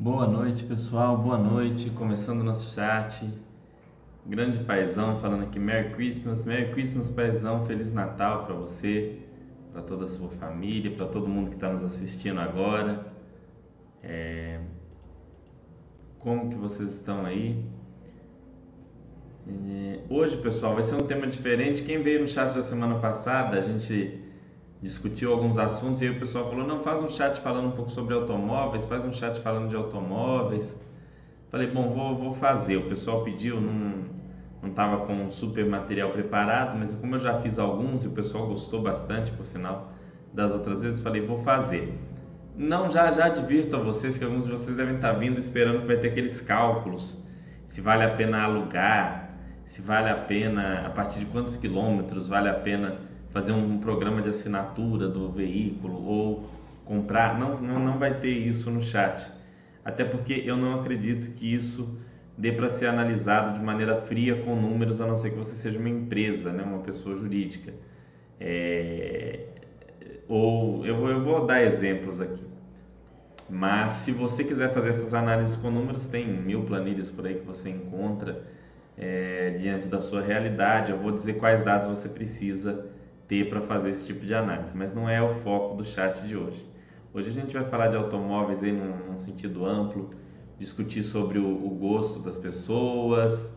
Boa noite, pessoal. Boa noite. Começando nosso chat. Grande paizão falando aqui Merry Christmas, Merry Christmas, paizão. Feliz Natal para você, para toda a sua família, para todo mundo que está nos assistindo agora. É... Como que vocês estão aí? É... Hoje, pessoal, vai ser um tema diferente. Quem veio no chat da semana passada, a gente discutiu alguns assuntos e aí o pessoal falou: não, faz um chat falando um pouco sobre automóveis, faz um chat falando de automóveis. Falei: bom, vou, vou fazer. O pessoal pediu, não não estava com super material preparado, mas como eu já fiz alguns e o pessoal gostou bastante, por sinal, das outras vezes, falei: vou fazer. Não, já já advirto a vocês que alguns de vocês devem estar vindo esperando que vai ter aqueles cálculos, se vale a pena alugar, se vale a pena, a partir de quantos quilômetros vale a pena fazer um programa de assinatura do veículo ou comprar. Não, não, não vai ter isso no chat. Até porque eu não acredito que isso dê para ser analisado de maneira fria com números, a não ser que você seja uma empresa, né, uma pessoa jurídica. É... Ou eu vou, eu vou dar exemplos aqui. Mas se você quiser fazer essas análises com números, tem mil planilhas por aí que você encontra é, diante da sua realidade. Eu vou dizer quais dados você precisa ter para fazer esse tipo de análise, mas não é o foco do chat de hoje. Hoje a gente vai falar de automóveis aí num, num sentido amplo, discutir sobre o, o gosto das pessoas,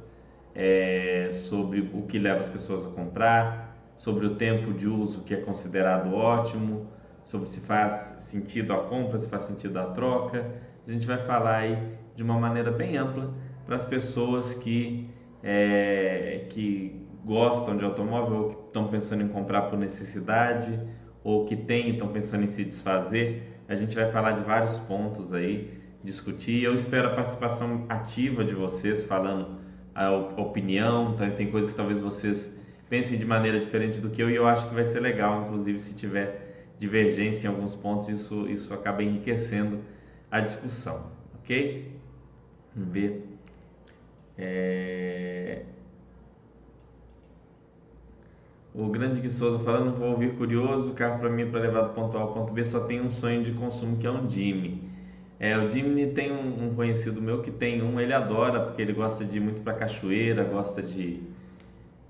é, sobre o que leva as pessoas a comprar, sobre o tempo de uso que é considerado ótimo, sobre se faz sentido a compra, se faz sentido a troca. A gente vai falar aí de uma maneira bem ampla para as pessoas que, é, que gostam de automóvel ou que estão pensando em comprar por necessidade ou que têm e estão pensando em se desfazer. A gente vai falar de vários pontos aí, discutir. Eu espero a participação ativa de vocês, falando a opinião. Tá? Tem coisas que talvez vocês pensem de maneira diferente do que eu e eu acho que vai ser legal, inclusive se tiver divergência em alguns pontos, isso, isso acaba enriquecendo a discussão, ok? Vamos ver. É... O grande Gui Souza falando, vou ouvir curioso, o carro para mim para levar do ponto A ao ponto B só tem um sonho de consumo que é um Jimmy. É, o Jimmy tem um, um, conhecido meu que tem um, ele adora porque ele gosta de ir muito para cachoeira, gosta de,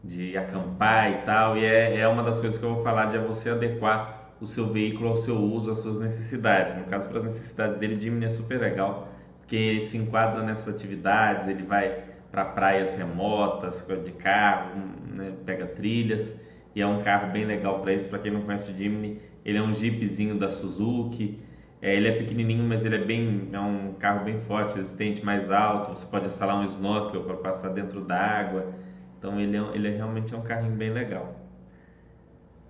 de acampar e tal. E é, é uma das coisas que eu vou falar de é você adequar o seu veículo ao seu uso, às suas necessidades. No caso, para as necessidades dele, o Jimny é super legal porque ele se enquadra nessas atividades, ele vai para praias remotas de carro, né, pega trilhas e é um carro bem legal para isso. Para quem não conhece o Jimny, ele é um jeepzinho da Suzuki. É, ele é pequenininho, mas ele é bem é um carro bem forte, resistente, mais alto. Você pode instalar um snorkel para passar dentro da água. Então ele é, ele é realmente é um carrinho bem legal.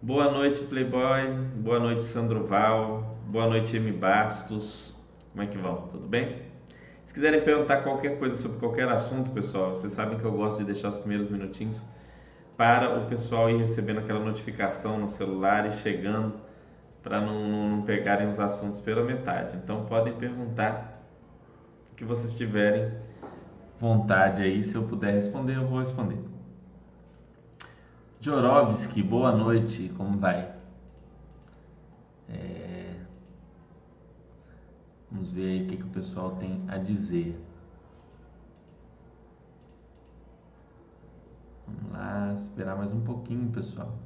Boa noite, Playboy. Boa noite, Sandro Val. Boa noite, M Bastos. Como é que vão? Tudo bem? Se quiserem perguntar qualquer coisa sobre qualquer assunto, pessoal, vocês sabem que eu gosto de deixar os primeiros minutinhos para o pessoal ir recebendo aquela notificação no celular e chegando para não, não, pegarem os assuntos pela metade. Então podem perguntar o que vocês tiverem vontade aí, se eu puder responder, eu vou responder. Jorovski, boa noite, como vai? É... Vamos ver aí o que, que o pessoal tem a dizer. Vamos lá, esperar mais um pouquinho, pessoal.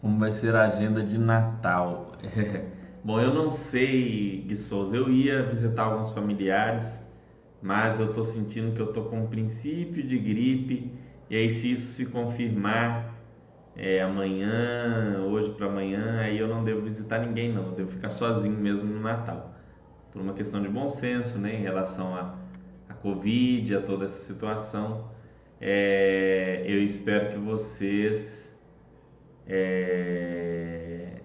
Como vai ser a agenda de Natal? Bom, eu não sei, Gui Souza. Eu ia visitar alguns familiares, mas eu estou sentindo que eu estou com um princípio de gripe. E aí, se isso se confirmar é, amanhã, hoje para amanhã, aí eu não devo visitar ninguém, não. Eu devo ficar sozinho mesmo no Natal. Por uma questão de bom senso, né, em relação a Covid, a toda essa situação. É, eu espero que vocês é,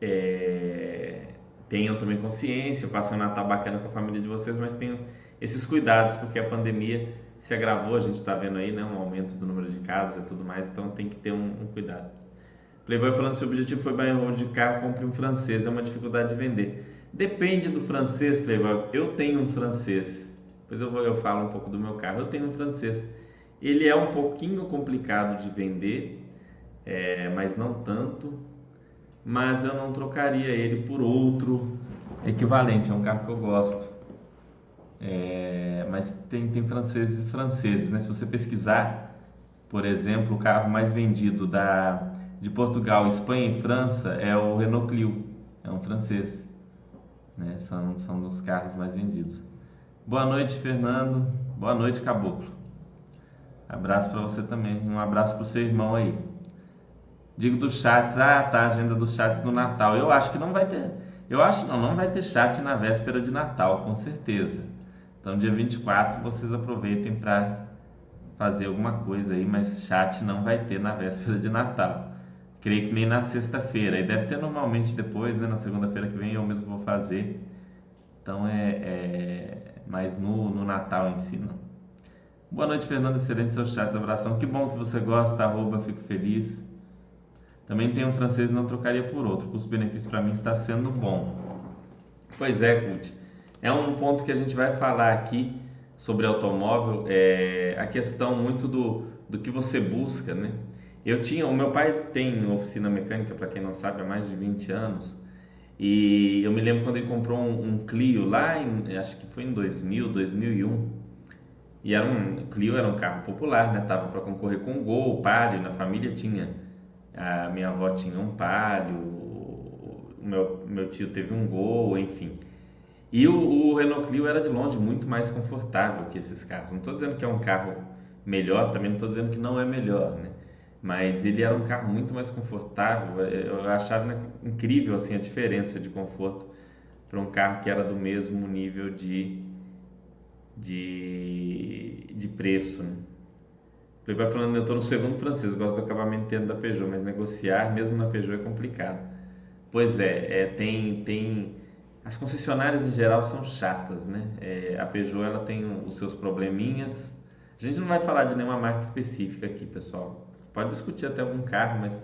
é, tenham também consciência, passem um Natal bacana com a família de vocês, mas tenham esses cuidados, porque a pandemia se agravou, a gente está vendo aí né, um aumento do número de casos e tudo mais, então tem que ter um, um cuidado. Playboy falando se o objetivo foi and de carro, compre um francês, é uma dificuldade de vender. Depende do francês, Playboy. Eu tenho um francês. Depois eu, vou, eu falo um pouco do meu carro. Eu tenho um francês. Ele é um pouquinho complicado de vender, é, mas não tanto. Mas eu não trocaria ele por outro equivalente, é um carro que eu gosto. É, mas tem, tem franceses e franceses, né? Se você pesquisar, por exemplo, o carro mais vendido da, de Portugal, Espanha e França é o Renault Clio, é um francês. Né? São, são dos carros mais vendidos. Boa noite, Fernando. Boa noite, Caboclo. Abraço para você também. Um abraço para o seu irmão aí. Digo dos chats, ah, tá, agenda dos chats no Natal. Eu acho que não vai ter. Eu acho não, não vai ter chat na véspera de Natal, com certeza. Então, dia 24, vocês aproveitem para fazer alguma coisa aí, mas chat não vai ter na véspera de Natal. Creio que nem na sexta-feira. E deve ter normalmente depois, né? Na segunda-feira que vem eu mesmo vou fazer. Então é. é... Mas no, no Natal em si não. Boa noite, Fernando. Excelente seu chat. Abração. Que bom que você gosta. Arroba, fico feliz. Também tem um francês não trocaria por outro. Custo-benefício para mim está sendo bom. Pois é, Cult. É um ponto que a gente vai falar aqui sobre automóvel. É a questão muito do, do que você busca, né? Eu tinha, o meu pai tem oficina mecânica, para quem não sabe, há mais de 20 anos. E eu me lembro quando ele comprou um, um Clio lá, em, acho que foi em 2000, 2001. E era um Clio era um carro popular, né? Tava para concorrer com o Gol, o Palio, na família tinha a minha avó tinha um Palio, o meu, meu tio teve um Gol, enfim. E o, o, Renault Clio era de longe muito mais confortável que esses carros. Não estou dizendo que é um carro melhor, também não estou dizendo que não é melhor, né? Mas ele era um carro muito mais confortável. Eu achava incrível assim a diferença de conforto para um carro que era do mesmo nível de, de, de preço. Né? Playboy falando, eu estou no segundo francês, gosto do acabamento interno da Peugeot, mas negociar mesmo na Peugeot é complicado. Pois é, é tem, tem as concessionárias em geral são chatas, né? É, a Peugeot ela tem os seus probleminhas. A gente não vai falar de nenhuma marca específica aqui, pessoal. Pode discutir até algum carro, mas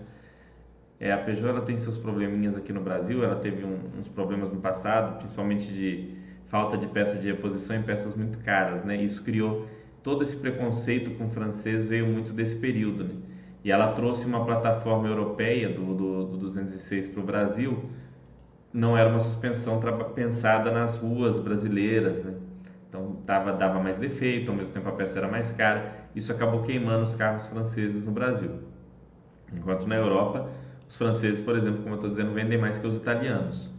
é, a Peugeot ela tem seus probleminhas aqui no Brasil. Ela teve um, uns problemas no passado, principalmente de falta de peça de reposição em peças muito caras, né? Isso criou todo esse preconceito com o francês veio muito desse período, né? E ela trouxe uma plataforma europeia do, do, do 206 para o Brasil, não era uma suspensão pensada nas ruas brasileiras, né? Então dava, dava mais defeito, ao mesmo tempo a peça era mais cara. Isso acabou queimando os carros franceses no Brasil. Enquanto na Europa, os franceses, por exemplo, como eu estou dizendo, vendem mais que os italianos.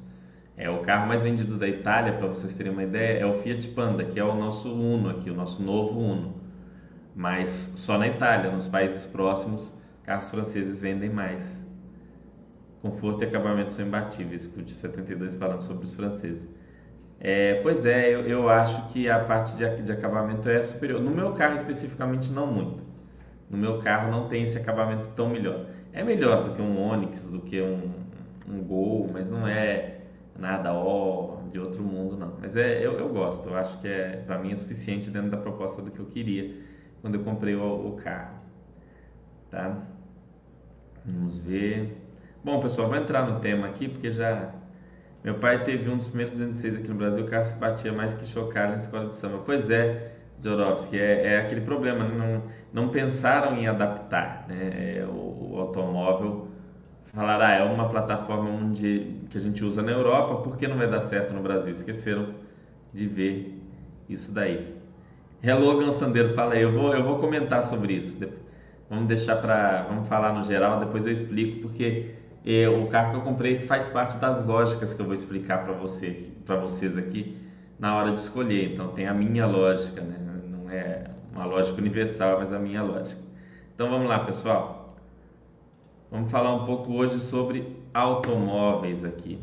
É, o carro mais vendido da Itália, para vocês terem uma ideia, é o Fiat Panda, que é o nosso Uno aqui, o nosso novo Uno. Mas só na Itália, nos países próximos, carros franceses vendem mais. Conforto e acabamento são imbatíveis, o de 72 falando sobre os franceses. É, pois é, eu, eu, acho que a parte de, de acabamento é superior. No meu carro especificamente, não muito. No meu carro não tem esse acabamento tão melhor. É melhor do que um Onix, do que um, um Gol, mas não é nada ó de outro mundo não. Mas é eu, eu gosto, eu acho que é para mim é suficiente dentro da proposta do que eu queria quando eu comprei o, o carro, tá? Vamos ver. Bom, pessoal, vou entrar no tema aqui porque já meu pai teve um dos primeiros 206 aqui no Brasil, o carro se batia mais que chocar na escola de samba. Pois é, Jorovski, é, é aquele problema, né? não, não pensaram em adaptar né? É, o, o automóvel falaram, ah, é uma plataforma onde, que a gente usa na Europa, por que não vai dar certo no Brasil? Esqueceram de ver isso daí. Hello, Sandeiro, fala aí, eu vou, eu vou comentar sobre isso. Vamos deixar para, vamos falar no geral, depois eu explico, porque eh, o carro que eu comprei faz parte das lógicas que eu vou explicar para você, para vocês aqui na hora de escolher. Então tem a minha lógica, né? Não é uma lógica universal, mas a minha lógica. Então vamos lá, pessoal. Vamos falar um pouco hoje sobre automóveis aqui.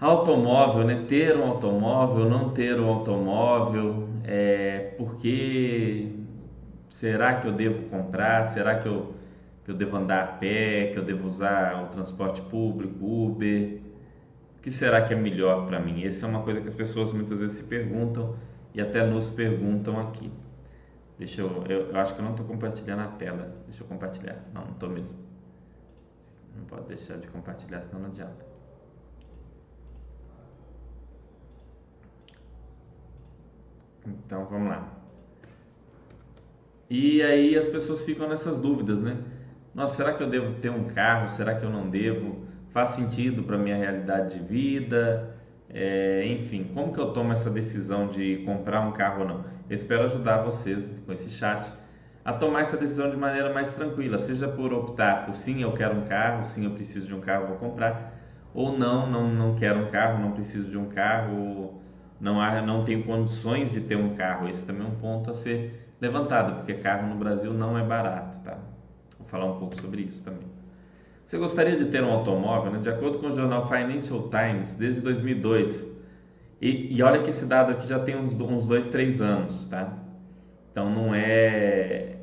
Automóvel, né? Ter um automóvel, não ter um automóvel, é, porque será que eu devo comprar? Será que eu, que eu devo andar a pé? Que eu devo usar o transporte público, Uber? O que será que é melhor para mim? Essa é uma coisa que as pessoas muitas vezes se perguntam e até nos perguntam aqui. Deixa eu, eu, eu acho que eu não estou compartilhando a tela. Deixa eu compartilhar. Não, não estou mesmo. Não pode deixar de compartilhar, senão não adianta. Então vamos lá. E aí as pessoas ficam nessas dúvidas, né? Nossa, será que eu devo ter um carro? Será que eu não devo? faz sentido para minha realidade de vida, é, enfim, como que eu tomo essa decisão de comprar um carro ou não? Eu espero ajudar vocês com esse chat a tomar essa decisão de maneira mais tranquila, seja por optar por sim, eu quero um carro, sim, eu preciso de um carro, vou comprar, ou não, não, não quero um carro, não preciso de um carro, não, há, não tenho condições de ter um carro. Esse também é um ponto a ser levantado, porque carro no Brasil não é barato, tá? Falar um pouco sobre isso também. Você gostaria de ter um automóvel? Né? De acordo com o jornal Financial Times, desde 2002, e, e olha que esse dado aqui já tem uns, uns dois, três anos, tá? Então não é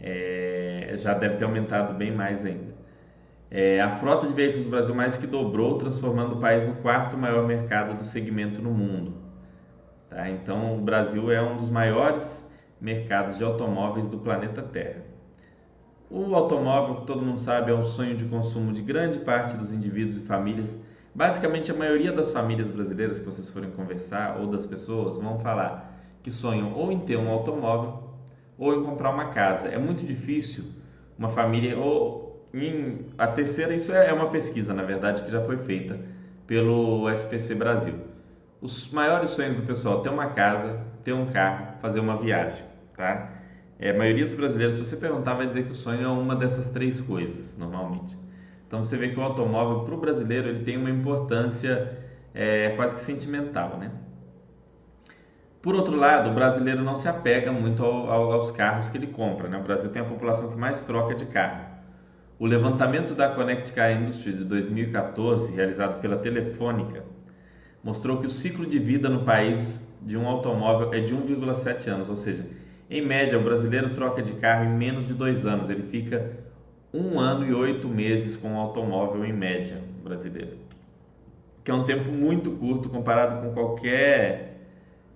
é, já deve ter aumentado bem mais ainda. É, a frota de veículos do Brasil mais que dobrou, transformando o país no quarto maior mercado do segmento no mundo. Tá? Então, o Brasil é um dos maiores mercados de automóveis do planeta Terra. O automóvel, que todo mundo sabe, é um sonho de consumo de grande parte dos indivíduos e famílias. Basicamente, a maioria das famílias brasileiras que vocês forem conversar ou das pessoas vão falar que sonham ou em ter um automóvel ou em comprar uma casa. É muito difícil uma família ou em, a terceira isso é, é uma pesquisa na verdade que já foi feita pelo SPC Brasil. Os maiores sonhos do pessoal ter uma casa, ter um carro, fazer uma viagem, tá? É, a maioria dos brasileiros, se você perguntar, vai dizer que o sonho é uma dessas três coisas, normalmente. Então você vê que o automóvel para o brasileiro ele tem uma importância é, quase que sentimental, né? Por outro lado, o brasileiro não se apega muito ao, ao, aos carros que ele compra. Né? O Brasil tem a população que mais troca de carro. O levantamento da Connect Car Industry de 2014, realizado pela Telefônica, mostrou que o ciclo de vida no país de um automóvel é de 1,7 anos, ou seja, em média, o brasileiro troca de carro em menos de dois anos. Ele fica um ano e oito meses com o automóvel em média brasileiro, que é um tempo muito curto comparado com qualquer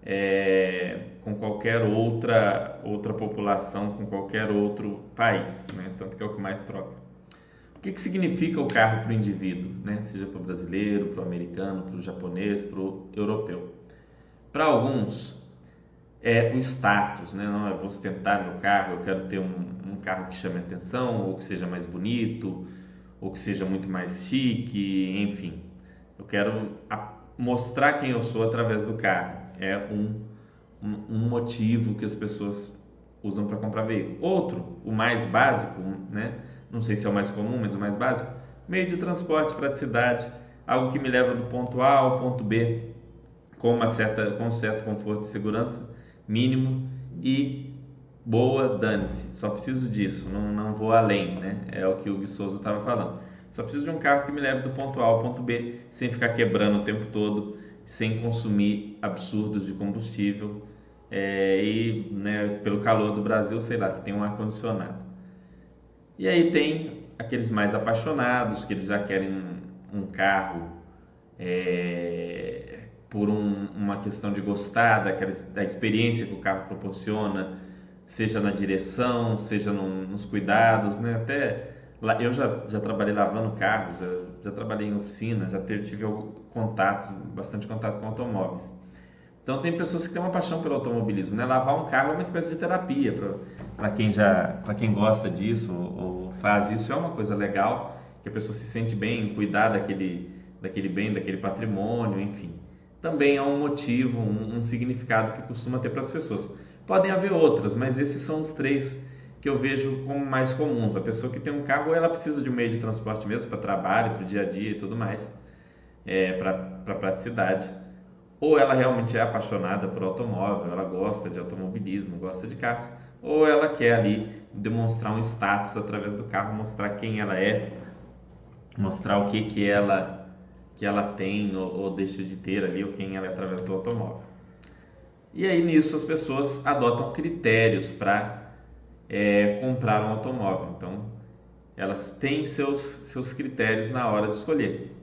é, com qualquer outra, outra população, com qualquer outro país, né? tanto que é o que mais troca. O que, que significa o carro para o indivíduo, né? seja para o brasileiro, para o americano, para o japonês, para o europeu? Para alguns, é o status, né? Não, eu vou ostentar meu carro, eu quero ter um, um carro que chame atenção, ou que seja mais bonito, ou que seja muito mais chique, enfim. Eu quero mostrar quem eu sou através do carro é um, um, um motivo que as pessoas usam para comprar veículo. Outro, o mais básico, né? não sei se é o mais comum, mas o mais básico, meio de transporte, praticidade, algo que me leva do ponto A ao ponto B com uma certa, com um certo conforto e segurança mínimo e boa, dane-se, só preciso disso, não, não vou além, né? É o que o Gui Souza estava falando. Só preciso de um carro que me leve do ponto A ao ponto B sem ficar quebrando o tempo todo, sem consumir absurdos de combustível é, e né, pelo calor do Brasil, sei lá, que tem um ar condicionado. E aí tem aqueles mais apaixonados que eles já querem um, um carro é, por um, uma questão de gostar daquela, da experiência que o carro proporciona, seja na direção, seja no, nos cuidados, né? Até eu já, já trabalhei lavando carros, já, já trabalhei em oficina, já tive, tive contatos, bastante contato com automóveis. Então tem pessoas que têm uma paixão pelo automobilismo, né? Lavar um carro é uma espécie de terapia para quem já, para quem gosta disso ou, ou faz isso é uma coisa legal, que a pessoa se sente bem em cuidar daquele daquele bem, daquele patrimônio, enfim. Também é um motivo, um, um significado que costuma ter para as pessoas. Podem haver outras, mas esses são os três que eu vejo como mais comuns. A pessoa que tem um carro, ela precisa de um meio de transporte mesmo para trabalho, para o dia a dia e tudo mais, é, para pra praticidade. Ou ela realmente é apaixonada por automóvel, ela gosta de automobilismo, gosta de carros, ou ela quer ali demonstrar um status através do carro, mostrar quem ela é, mostrar o que que ela que ela tem ou, ou deixa de ter ali, ou quem ela é através do automóvel. E aí nisso as pessoas adotam critérios para é, comprar um automóvel. Então, elas têm seus, seus critérios na hora de escolher.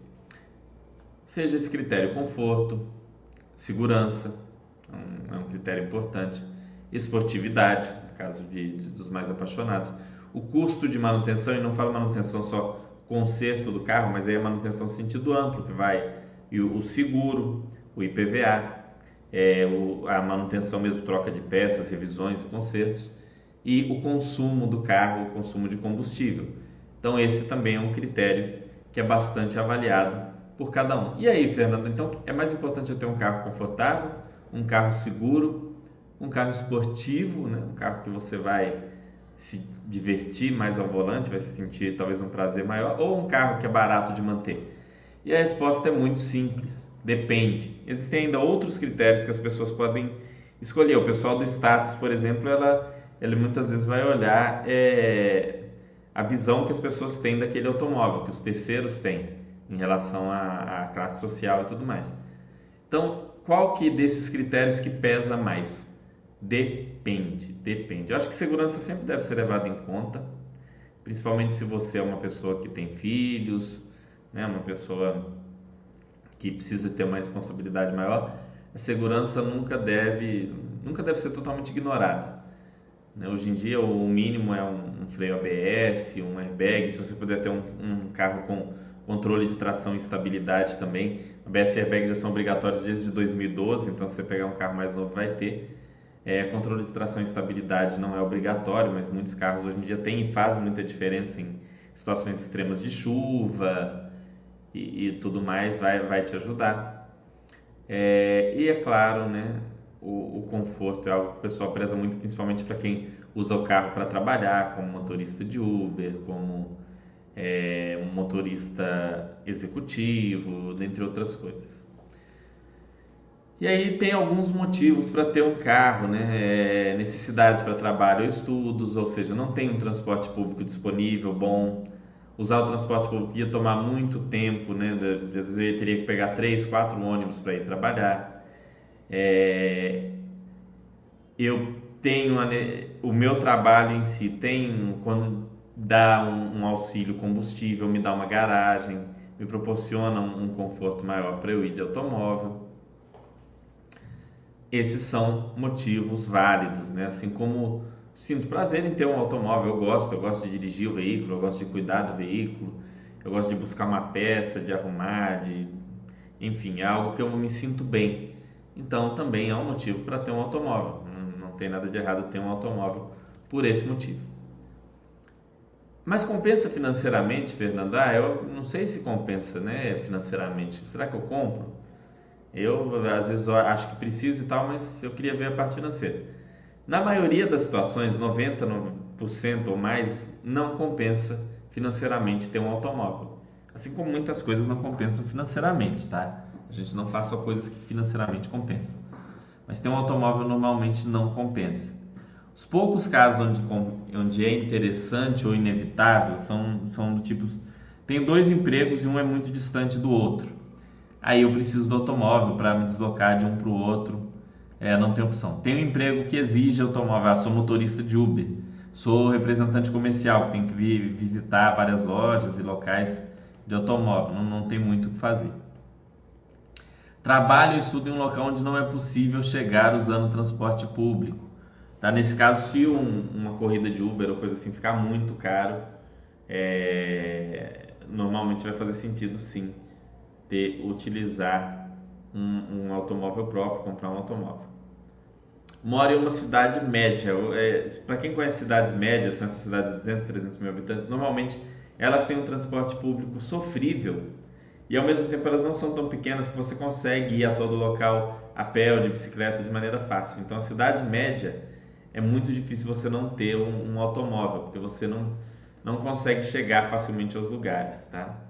Seja esse critério conforto, segurança, é um, é um critério importante, esportividade, no caso de, de, dos mais apaixonados, o custo de manutenção, e não falo manutenção só conserto do carro, mas aí a manutenção no sentido amplo, que vai e o seguro, o IPVA, é, o, a manutenção mesmo, troca de peças, revisões, consertos, e o consumo do carro, o consumo de combustível. Então esse também é um critério que é bastante avaliado por cada um. E aí, Fernando, então é mais importante eu ter um carro confortável, um carro seguro, um carro esportivo, né? um carro que você vai se divertir mais ao volante, vai se sentir talvez um prazer maior, ou um carro que é barato de manter? E a resposta é muito simples, depende. Existem ainda outros critérios que as pessoas podem escolher. O pessoal do status, por exemplo, ela, ela muitas vezes vai olhar é, a visão que as pessoas têm daquele automóvel, que os terceiros têm em relação à, à classe social e tudo mais. Então, qual que desses critérios que pesa mais? Depende, depende. Eu acho que segurança sempre deve ser levada em conta, principalmente se você é uma pessoa que tem filhos, né, uma pessoa que precisa ter uma responsabilidade maior. A segurança nunca deve, nunca deve ser totalmente ignorada. Né? Hoje em dia, o mínimo é um, um, freio ABS, um airbag. Se você puder ter um, um carro com controle de tração e estabilidade também. ABS e airbag já são obrigatórios desde 2012, então se você pegar um carro mais novo vai ter. É, controle de tração e estabilidade não é obrigatório, mas muitos carros hoje em dia têm e fazem muita diferença em situações extremas de chuva e, e tudo mais, vai, vai te ajudar. É, e é claro, né, o, o, conforto é algo que o pessoal preza muito, principalmente para quem usa o carro para trabalhar, como motorista de Uber, como é, motorista executivo, dentre outras coisas. E aí tem alguns motivos para ter um carro, né? É necessidade para trabalho ou estudos, ou seja, não tem um transporte público disponível bom. Usar o transporte público ia tomar muito tempo, né? Às vezes eu teria que pegar três, quatro ônibus para ir trabalhar. É... Eu tenho o meu trabalho em si tem quando dá um, um auxílio combustível, me dá uma garagem, me proporciona um, um conforto maior para eu ir de automóvel. Esses são motivos válidos, né? Assim como sinto prazer em ter um automóvel, eu gosto, eu gosto de dirigir o veículo, eu gosto de cuidar do veículo, eu gosto de buscar uma peça, de arrumar, de enfim, é algo que eu me sinto bem. Então também é um motivo para ter um automóvel. Não, tem nada de errado ter um automóvel por esse motivo. Mas compensa financeiramente, Fernando? Ah, eu não sei se compensa, né, financeiramente. Será que eu compro? Eu às vezes acho que preciso e tal, mas eu queria ver a parte financeira. Na maioria das situações, 90% ou mais, não compensa financeiramente ter um automóvel. Assim como muitas coisas não compensam financeiramente, tá? A gente não faz só coisas que financeiramente compensam. Mas ter um automóvel normalmente não compensa. Os poucos casos onde, onde é interessante ou inevitável são, são do tipo: tenho dois empregos e um é muito distante do outro. Aí eu preciso do automóvel para me deslocar de um para o outro. É, não tem opção. Tenho um emprego que exige automóvel. Ah, sou motorista de Uber. Sou representante comercial, que tem que vir visitar várias lojas e locais de automóvel. Não, não tem muito o que fazer. Trabalho e estudo em um local onde não é possível chegar usando transporte público. Tá? Nesse caso, se um, uma corrida de Uber ou coisa assim ficar muito caro, é, normalmente vai fazer sentido sim ter utilizar um, um, automóvel próprio, comprar um automóvel. Moro em uma cidade média. É, Para quem conhece cidades médias, são essas cidades de 200, 300 mil habitantes, normalmente elas têm um transporte público sofrível e ao mesmo tempo elas não são tão pequenas que você consegue ir a todo local a pé ou de bicicleta de maneira fácil. Então a cidade média é muito difícil você não ter um, um automóvel, porque você não, não consegue chegar facilmente aos lugares, tá?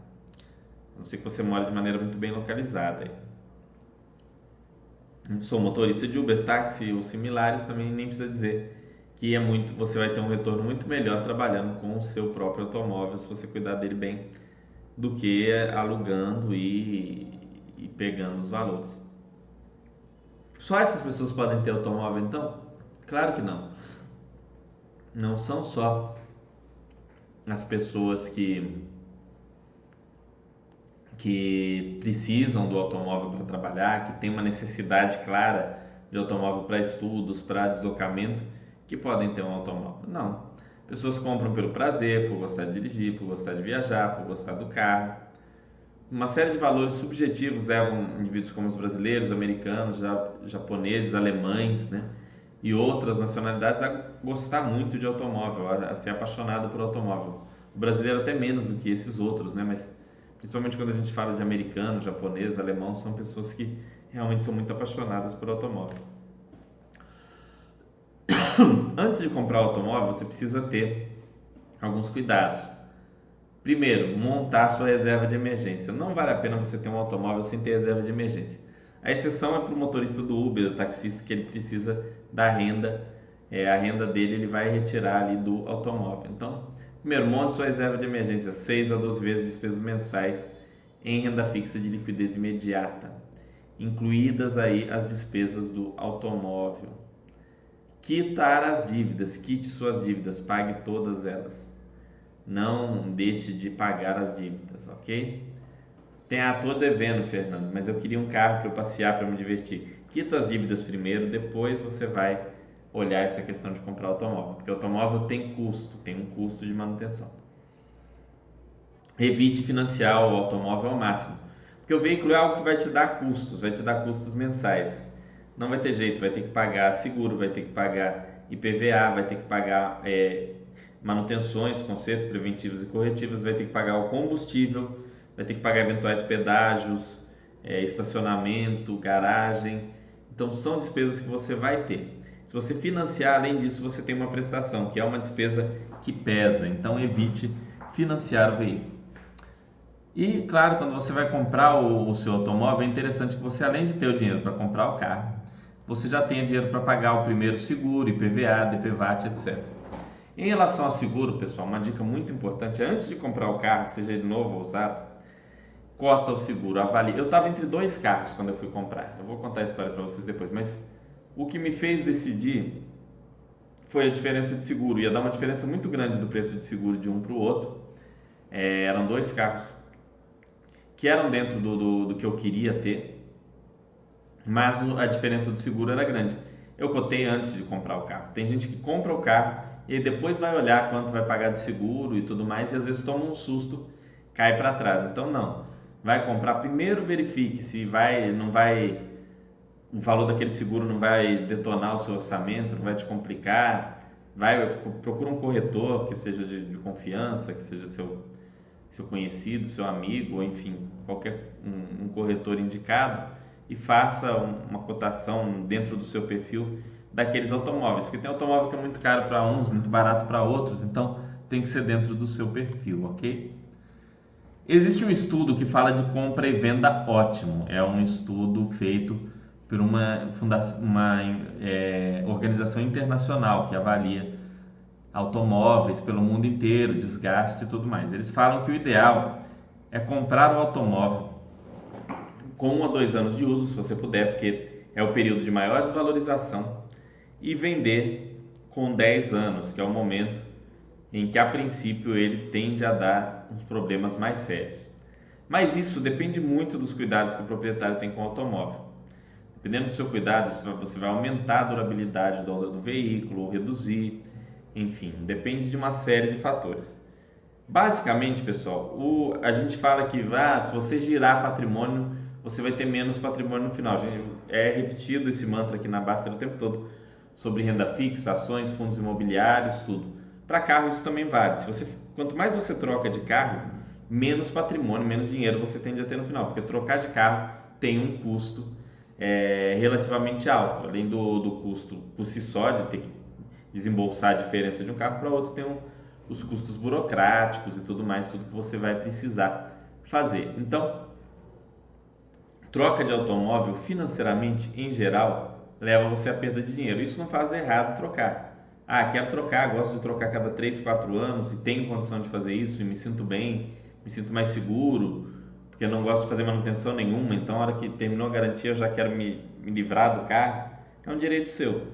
Não ser que você mora de maneira muito bem localizada. Sou motorista de Uber, táxi ou similares, também nem precisa dizer que é muito, você vai ter um retorno muito melhor trabalhando com o seu próprio automóvel, se você cuidar dele bem, do que alugando e, e pegando os valores. Só essas pessoas podem ter automóvel então? Claro que não. Não são só as pessoas que que precisam do automóvel para trabalhar, que têm uma necessidade clara de automóvel para estudos, para deslocamento, que podem ter um automóvel. Não. Pessoas compram pelo prazer, por gostar de dirigir, por gostar de viajar, por gostar do carro. Uma série de valores subjetivos levam indivíduos como os brasileiros, americanos, japoneses, alemães, né? e outras nacionalidades a gostar muito de automóvel, a ser apaixonado por automóvel. O brasileiro até menos do que esses outros, né? Mas principalmente quando a gente fala de americano, japonês, alemão, são pessoas que realmente são muito apaixonadas por automóvel. Antes de comprar o automóvel, você precisa ter alguns cuidados. Primeiro, montar sua reserva de emergência. Não vale a pena você ter um automóvel sem ter reserva de emergência. A exceção é para o motorista do Uber, do taxista, que ele precisa da renda, é, a renda dele ele vai retirar ali do automóvel. Então, primeiro, monte sua reserva de emergência, 6 a 12 vezes despesas mensais em renda fixa de liquidez imediata, incluídas aí as despesas do automóvel. Quitar as dívidas, quite suas dívidas, pague todas elas. Não deixe de pagar as dívidas, ok? Tem, ah, tô devendo, Fernando, mas eu queria um carro para eu passear, para me divertir. Quita as dívidas primeiro, depois você vai olhar essa questão de comprar automóvel, porque automóvel tem custo, tem um custo de manutenção. Evite financiar o automóvel ao máximo, porque o veículo é algo que vai te dar custos, vai te dar custos mensais. Não vai ter jeito, vai ter que pagar seguro, vai ter que pagar IPVA, vai ter que pagar é, manutenções, consertos preventivos e corretivos, vai ter que pagar o combustível vai ter que pagar eventuais pedágios, é, estacionamento, garagem. Então são despesas que você vai ter. Se você financiar, além disso, você tem uma prestação, que é uma despesa que pesa. Então evite financiar o veículo. E claro, quando você vai comprar o, o seu automóvel, é interessante que você, além de ter o dinheiro para comprar o carro, você já tenha dinheiro para pagar o primeiro seguro, IPVA, DPVAT, etc. Em relação ao seguro, pessoal, uma dica muito importante: antes de comprar o carro, seja ele novo ou usado, cota o seguro, avalie. Eu estava entre dois carros quando eu fui comprar. Eu vou contar a história para vocês depois, mas o que me fez decidir foi a diferença de seguro. Ia dar uma diferença muito grande do preço de seguro de um para o outro. É, eram dois carros que eram dentro do, do, do, que eu queria ter, mas a diferença do seguro era grande. Eu cotei antes de comprar o carro. Tem gente que compra o carro e depois vai olhar quanto vai pagar de seguro e tudo mais, e às vezes toma um susto, cai para trás. Então, não vai comprar, primeiro verifique se vai, não vai, o valor daquele seguro não vai detonar o seu orçamento, não vai te complicar. Vai, procura um corretor que seja de, de confiança, que seja seu, seu conhecido, seu amigo, ou enfim, qualquer um, um corretor indicado e faça uma cotação dentro do seu perfil daqueles automóveis, porque tem automóvel que é muito caro para uns, muito barato para outros, então tem que ser dentro do seu perfil, ok? Existe um estudo que fala de compra e venda ótimo. É um estudo feito por uma, uma é, organização internacional que avalia automóveis pelo mundo inteiro, desgaste e tudo mais. Eles falam que o ideal é comprar o automóvel com um a dois anos de uso, se você puder, porque é o período de maior desvalorização, e vender com 10 anos, que é o momento em que a princípio ele tende a dar uns problemas mais sérios. Mas isso depende muito dos cuidados que o proprietário tem com o automóvel. Dependendo do seu cuidado, você vai aumentar a durabilidade do, do veículo ou reduzir, enfim, depende de uma série de fatores. Basicamente, pessoal, o, a gente fala que ah, se você girar patrimônio, você vai ter menos patrimônio no final. É repetido esse mantra aqui na Basta o tempo todo sobre renda fixa, ações, fundos imobiliários, tudo. Para carro isso também vale. Se você, quanto mais você troca de carro, menos patrimônio, menos dinheiro você tende a ter no final, porque trocar de carro tem um custo é, relativamente alto. Além do, do custo por si só de ter que desembolsar a diferença de um carro para outro, tem um, os custos burocráticos e tudo mais, tudo que você vai precisar fazer. Então, troca de automóvel financeiramente em geral leva você a perda de dinheiro. Isso não faz errado trocar. Ah, quero trocar, gosto de trocar cada 3, 4 anos e tenho condição de fazer isso e me sinto bem, me sinto mais seguro, porque eu não gosto de fazer manutenção nenhuma, então a hora que terminou a garantia eu já quero me, me livrar do carro. É um direito seu.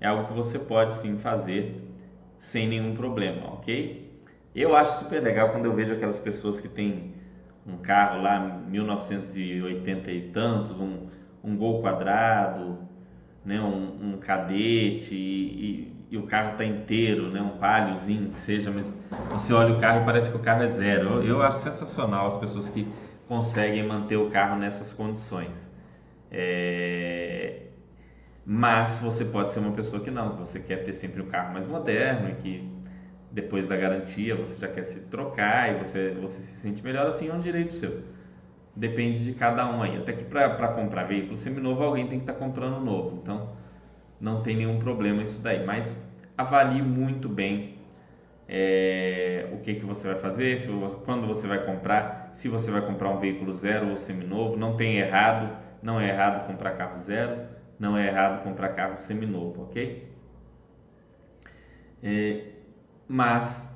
É algo que você pode sim fazer sem nenhum problema, ok? Eu acho super legal quando eu vejo aquelas pessoas que têm um carro lá 1980 e tantos, um, um Gol quadrado, né, um, um cadete e, e o carro está inteiro, né, um paliozinho que seja, mas você olha o carro e parece que o carro é zero. Eu, eu acho sensacional as pessoas que conseguem manter o carro nessas condições. É... Mas você pode ser uma pessoa que não, você quer ter sempre um carro mais moderno e que depois da garantia você já quer se trocar e você, você se sente melhor, assim é um direito seu. Depende de cada um aí. Até que para comprar veículo seminovo alguém tem que estar tá comprando novo. Então não tem nenhum problema isso daí. Mas avalie muito bem é, o que, que você vai fazer, se, quando você vai comprar, se você vai comprar um veículo zero ou seminovo. Não tem errado, não é errado comprar carro zero, não é errado comprar carro seminovo, ok? É, mas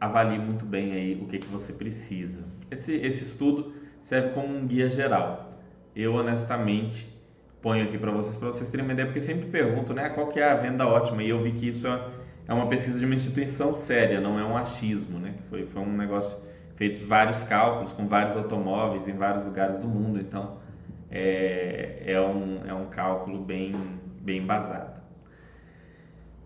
avalie muito bem aí o que, que você precisa. Esse, esse estudo serve como um guia geral. Eu honestamente ponho aqui para vocês, para vocês terem uma ideia, porque sempre pergunto, né, qual que é a venda ótima, e eu vi que isso é, é uma pesquisa de uma instituição séria, não é um achismo, né, foi, foi um negócio feitos vários cálculos com vários automóveis em vários lugares do mundo, então é, é, um, é um cálculo bem, bem embasado.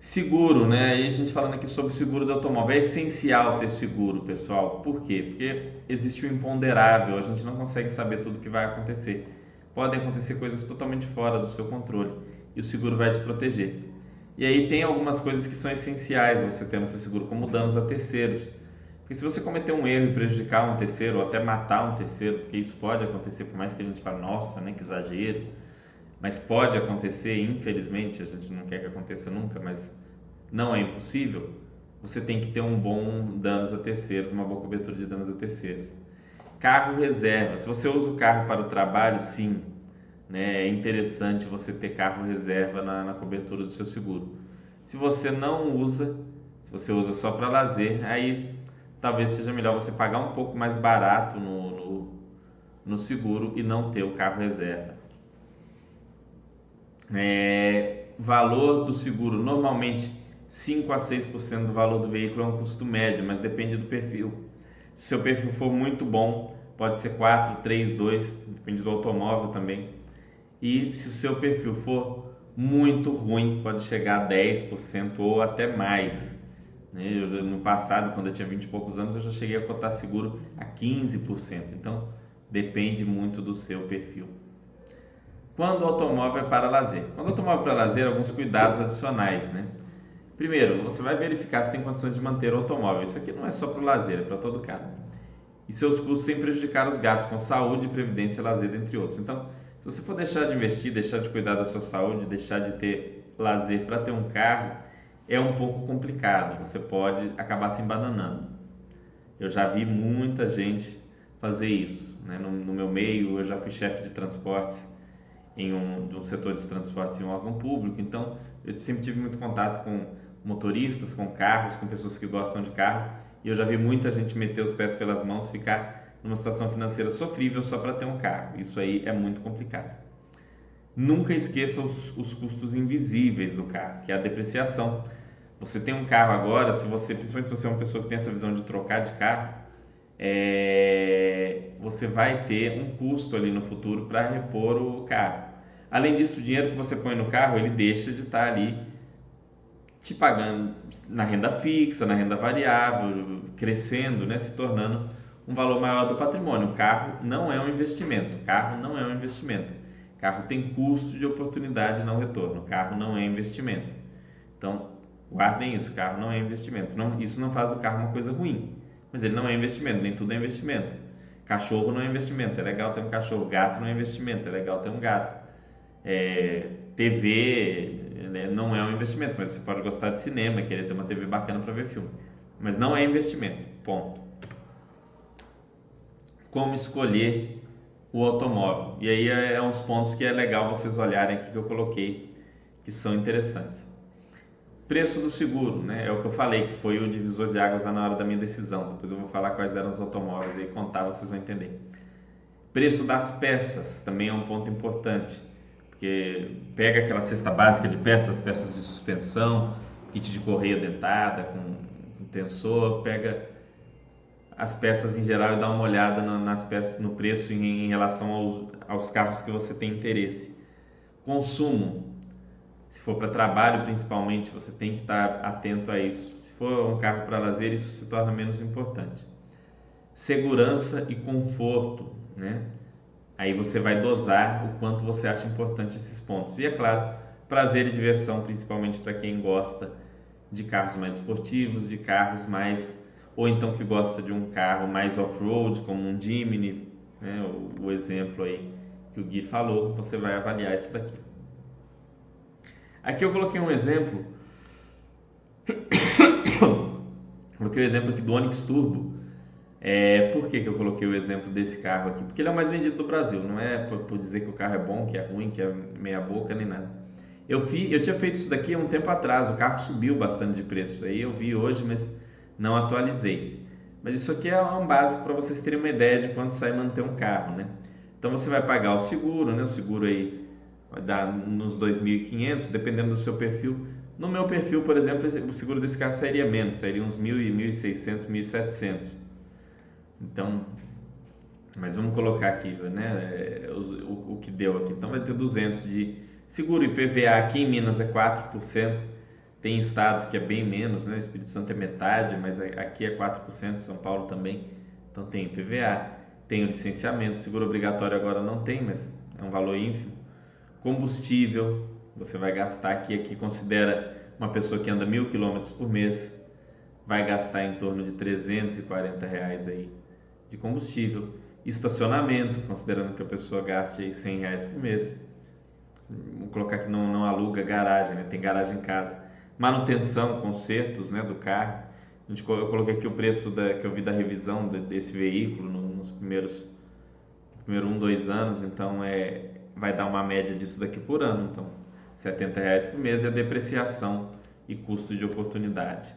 Seguro, né? E a gente falando aqui sobre seguro do automóvel. É essencial ter seguro, pessoal. Por quê? Porque existe o imponderável, a gente não consegue saber tudo o que vai acontecer. Podem acontecer coisas totalmente fora do seu controle e o seguro vai te proteger. E aí tem algumas coisas que são essenciais você ter no seu seguro, como danos a terceiros. Porque se você cometer um erro e prejudicar um terceiro ou até matar um terceiro, porque isso pode acontecer, por mais que a gente fale, nossa, né, que exagero mas pode acontecer, infelizmente, a gente não quer que aconteça nunca, mas não é impossível, você tem que ter um bom danos a terceiros, uma boa cobertura de danos a terceiros. Carro reserva, se você usa o carro para o trabalho, sim, né, é interessante você ter carro reserva na, na cobertura do seu seguro. Se você não usa, se você usa só para lazer, aí talvez seja melhor você pagar um pouco mais barato no, no, no seguro e não ter o carro reserva. É, valor do seguro, normalmente 5 a 6% do valor do veículo é um custo médio, mas depende do perfil. Se seu perfil for muito bom, pode ser 4, 3, 2, depende do automóvel também. E se o seu perfil for muito ruim, pode chegar a 10% ou até mais. Né? Eu, no passado, quando eu tinha 20 e poucos anos, eu já cheguei a cotar seguro a 15%. Então, depende muito do seu perfil. Quando o automóvel é para lazer? Quando o automóvel é para lazer, alguns cuidados adicionais, né? Primeiro, você vai verificar se tem condições de manter o automóvel. Isso aqui não é só para o lazer, é para todo caso. E seus custos sem prejudicar os gastos com saúde, previdência, lazer, entre outros. Então, se você for deixar de investir, deixar de cuidar da sua saúde, deixar de ter lazer para ter um carro, é um pouco complicado. Você pode acabar se embananando. Eu já vi muita gente fazer isso. Né? No, no meu meio, eu já fui chefe de transportes em um, de um setor de transportes em um órgão público, então eu sempre tive muito contato com motoristas, com carros, com pessoas que gostam de carro, e eu já vi muita gente meter os pés pelas mãos, ficar numa situação financeira sofrível só para ter um carro. Isso aí é muito complicado. Nunca esqueça os, os, custos invisíveis do carro, que é a depreciação. Você tem um carro agora, se você, principalmente se você é uma pessoa que tem essa visão de trocar de carro, é, você vai ter um custo ali no futuro para repor o carro. Além disso, o dinheiro que você põe no carro, ele deixa de estar tá ali te pagando na renda fixa, na renda variável, crescendo, né, se tornando um valor maior do patrimônio. O carro não é um investimento. O carro não é um investimento. Carro tem custo de oportunidade não retorno. Carro não é investimento. Então, guardem isso. Carro não é investimento. Não, isso não faz do carro uma coisa ruim mas ele não é investimento, nem tudo é investimento. Cachorro não é investimento, é legal ter um cachorro. Gato não é investimento, é legal ter um gato. É, TV né, não é um investimento, mas você pode gostar de cinema, querer ter uma TV bacana para ver filme. Mas não é investimento, ponto. Como escolher o automóvel? E aí é, é uns pontos que é legal vocês olharem aqui que eu coloquei, que são interessantes. Preço do seguro, né? É o que eu falei, que foi o divisor de águas na hora da minha decisão. Depois eu vou falar quais eram os automóveis e contar, vocês vão entender. Preço das peças também é um ponto importante, porque pega aquela cesta básica de peças, peças de suspensão, kit de correia dentada com, com tensor, pega as peças em geral e dá uma olhada nas peças, no preço em, em relação aos, aos carros que você tem interesse. Consumo, se for para trabalho, principalmente, você tem que estar atento a isso. Se for um carro para lazer, isso se torna menos importante. Segurança e conforto, né? Aí você vai dosar o quanto você acha importante esses pontos. E é claro, prazer e diversão, principalmente para quem gosta de carros mais esportivos, de carros mais ou então que gosta de um carro mais off-road, como um Jimny, né, o, o exemplo aí que o Gui falou, você vai avaliar isso daqui. Aqui eu coloquei um exemplo, coloquei o exemplo aqui do Onix Turbo. É, por que, que eu coloquei o exemplo desse carro aqui? Porque ele é o mais vendido do Brasil, não é por, por dizer que o carro é bom, que é ruim, que é meia boca, nem nada. Eu, fi, eu tinha feito isso daqui há um tempo atrás, o carro subiu bastante de preço. Aí eu vi hoje, mas não atualizei. Mas isso aqui é um básico para vocês terem uma ideia de quanto sai manter um carro, né? Então você vai pagar o seguro, né? O seguro aí vai dar nos 2.500, dependendo do seu perfil. No meu perfil, por exemplo, o seguro desse carro sairia menos, sairia uns 1.000, 1.600, 1.700. Então, mas vamos colocar aqui, né? O, o, o que deu aqui. Então vai ter 200 de Seguro IPVA aqui em Minas é 4%, tem estados que é bem menos, né? Espírito Santo é metade, mas aqui é 4%, São Paulo também. Então tem IPVA, tem o licenciamento, seguro obrigatório agora não tem, mas é um valor ínfimo. Combustível, você vai gastar aqui, aqui considera uma pessoa que anda mil quilômetros por mês, vai gastar em torno de 340 reais aí de combustível. Estacionamento, considerando que a pessoa gaste aí 100 reais por mês vamos colocar que não, não aluga garagem, né? tem garagem em casa. Manutenção, consertos né, do carro. A gente, eu coloquei aqui o preço da, que eu vi da revisão de, desse veículo nos primeiros primeiro um, dois anos, então é, vai dar uma média disso daqui por ano. Então, 70 reais por mês é depreciação e custo de oportunidade.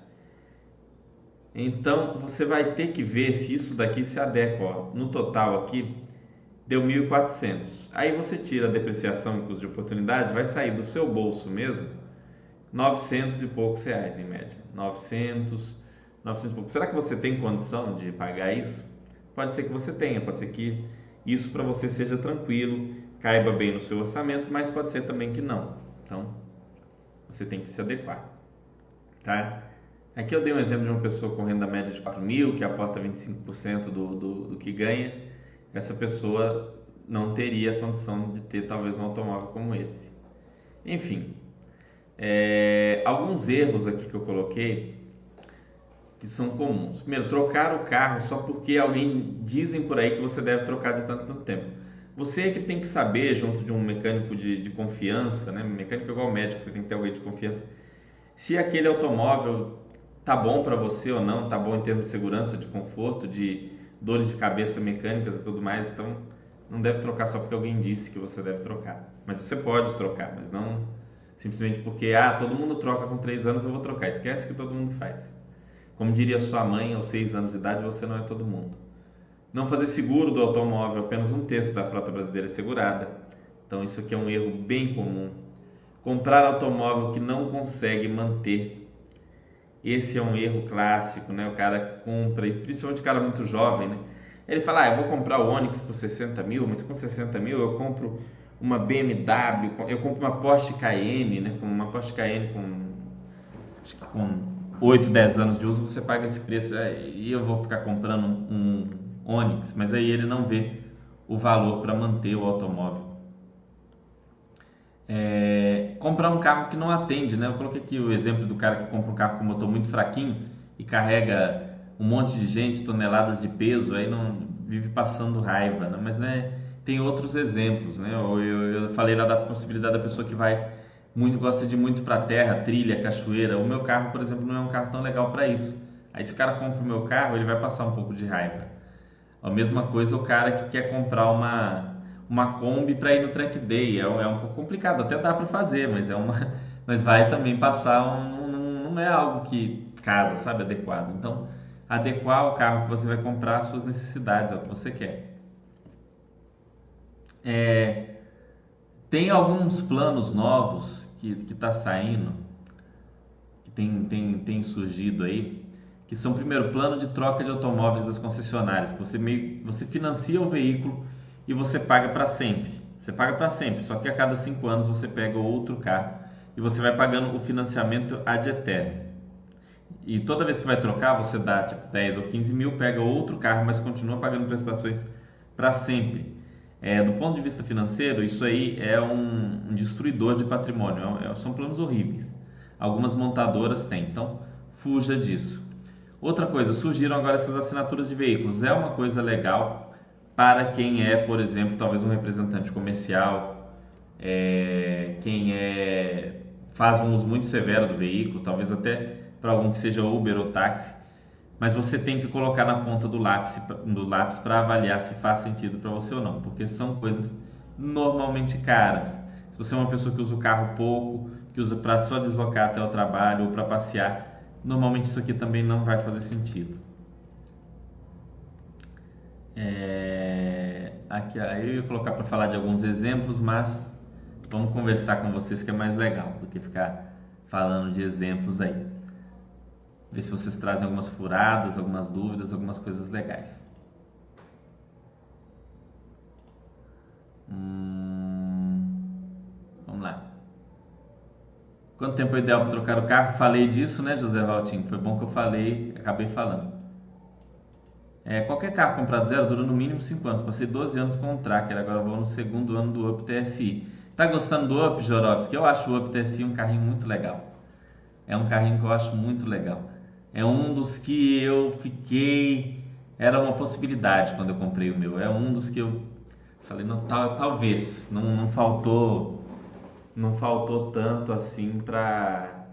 Então, você vai ter que ver se isso daqui se adequa. Ó. No total aqui, deu 1.400. Aí você tira a depreciação e custo de oportunidade, vai sair do seu bolso mesmo 900 e poucos reais em média. 900, 900 e poucos. Será que você tem condição de pagar isso? Pode ser que você tenha, pode ser que isso para você seja tranquilo, caiba bem no seu orçamento, mas pode ser também que não. Então, você tem que se adequar. Tá? Aqui eu dei um exemplo de uma pessoa com renda média de 4 mil, que aporta 25% do, do, do que ganha essa pessoa não teria condição de ter talvez um automóvel como esse. Enfim, é, alguns erros aqui que eu coloquei que são comuns. Primeiro, trocar o carro só porque alguém dizem por aí que você deve trocar de tanto tanto tempo. Você é que tem que saber, junto de um mecânico de, de confiança, né? Mecânico é igual médico, você tem que ter alguém de confiança. Se aquele automóvel tá bom para você ou não, tá bom em termos de segurança, de conforto, de dores de cabeça mecânicas e tudo mais, então não deve trocar só porque alguém disse que você deve trocar. Mas você pode trocar, mas não simplesmente porque ah, todo mundo troca com 3 anos, eu vou trocar. Esquece que todo mundo faz. Como diria sua mãe, aos 6 anos de idade, você não é todo mundo. Não fazer seguro do automóvel, apenas um terço da frota brasileira é segurada. Então isso aqui é um erro bem comum. Comprar automóvel que não consegue manter esse é um erro clássico, né? O cara compra, principalmente o cara muito jovem, né? Ele fala, ah, eu vou comprar o Onix por 60 mil, mas com 60 mil eu compro uma BMW, eu compro uma Porsche Cayenne, né? Com uma Porsche Cayenne com, com 8, 10 anos de uso, você paga esse preço é, e eu vou ficar comprando um Onix, mas aí ele não vê o valor para manter o automóvel é, comprar um carro que não atende, né? Eu coloquei aqui o exemplo do cara que compra um carro com motor muito fraquinho e carrega um monte de gente, toneladas de peso, aí não vive passando raiva, né? Mas né, tem outros exemplos, né? Eu, eu, falei lá da possibilidade da pessoa que vai muito gosta de muito para terra, trilha, cachoeira. O meu carro, por exemplo, não é um carro tão legal para isso. Aí se o cara compra o meu carro, ele vai passar um pouco de raiva. A mesma coisa o cara que quer comprar uma uma Kombi para ir no track day. É, é, um pouco complicado, até dá para fazer, mas é uma, mas vai também passar um, não, não é algo que casa, sabe, adequado. Então, adequar o carro que você vai comprar às suas necessidades, é o que você quer. É, tem alguns planos novos que está saindo, que tem, tem, tem surgido aí, que são primeiro plano de troca de automóveis das concessionárias. Você meio, você financia o veículo e você paga para sempre. Você paga para sempre, só que a cada cinco anos você pega outro carro e você vai pagando o financiamento ad eterno. E toda vez que vai trocar, você dá tipo 10 ou 15 mil, pega outro carro, mas continua pagando prestações para sempre. É, do ponto de vista financeiro, isso aí é um, um destruidor de patrimônio, é, é são planos horríveis. Algumas montadoras têm, então fuja disso. Outra coisa, surgiram agora essas assinaturas de veículos. É uma coisa legal para quem é, por exemplo, talvez um representante comercial, é, quem é faz um uso muito severo do veículo, talvez até para algum que seja Uber ou táxi, mas você tem que colocar na ponta do lápis do lápis para avaliar se faz sentido para você ou não, porque são coisas normalmente caras. Se você é uma pessoa que usa o carro pouco, que usa para só deslocar até o trabalho ou para passear, normalmente isso aqui também não vai fazer sentido. É, aqui, aí eu ia colocar para falar de alguns exemplos, mas vamos conversar com vocês que é mais legal do que ficar falando de exemplos aí. Ver se vocês trazem algumas furadas, algumas dúvidas, algumas coisas legais. Hum, vamos lá. Quanto tempo é ideal para trocar o carro? Falei disso, né, José Valtinho? Foi bom que eu falei, acabei falando. É, qualquer carro comprado zero dura no mínimo 5 anos. Passei 12 anos com o Tracker, agora vou no segundo ano do Up TSI. Tá gostando do Up, Jorovski? Eu acho o Up TSI um carrinho muito legal. É um carrinho que eu acho muito legal. É um dos que eu fiquei. Era uma possibilidade quando eu comprei o meu. É um dos que eu falei, não, tal, talvez. Não, não faltou. Não faltou tanto assim pra,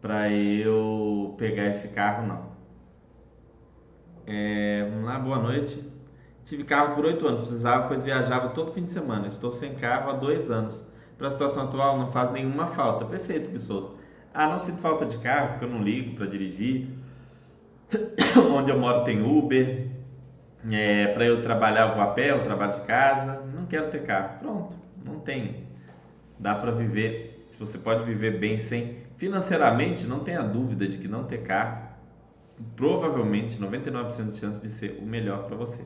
pra eu pegar esse carro, não. É, vamos lá, boa noite. Tive carro por oito anos, precisava, pois viajava todo fim de semana. Estou sem carro há dois anos. Para a situação atual, não faz nenhuma falta. Perfeito, que sou. Ah, não sinto falta de carro, porque eu não ligo para dirigir. Onde eu moro tem Uber. É, para eu trabalhar, eu vou a pé, eu trabalho de casa. Não quero ter carro. Pronto, não tem. Dá para viver. Se você pode viver bem sem. Financeiramente, não tenha dúvida de que não ter carro, provavelmente 99% de chance de ser o melhor para você.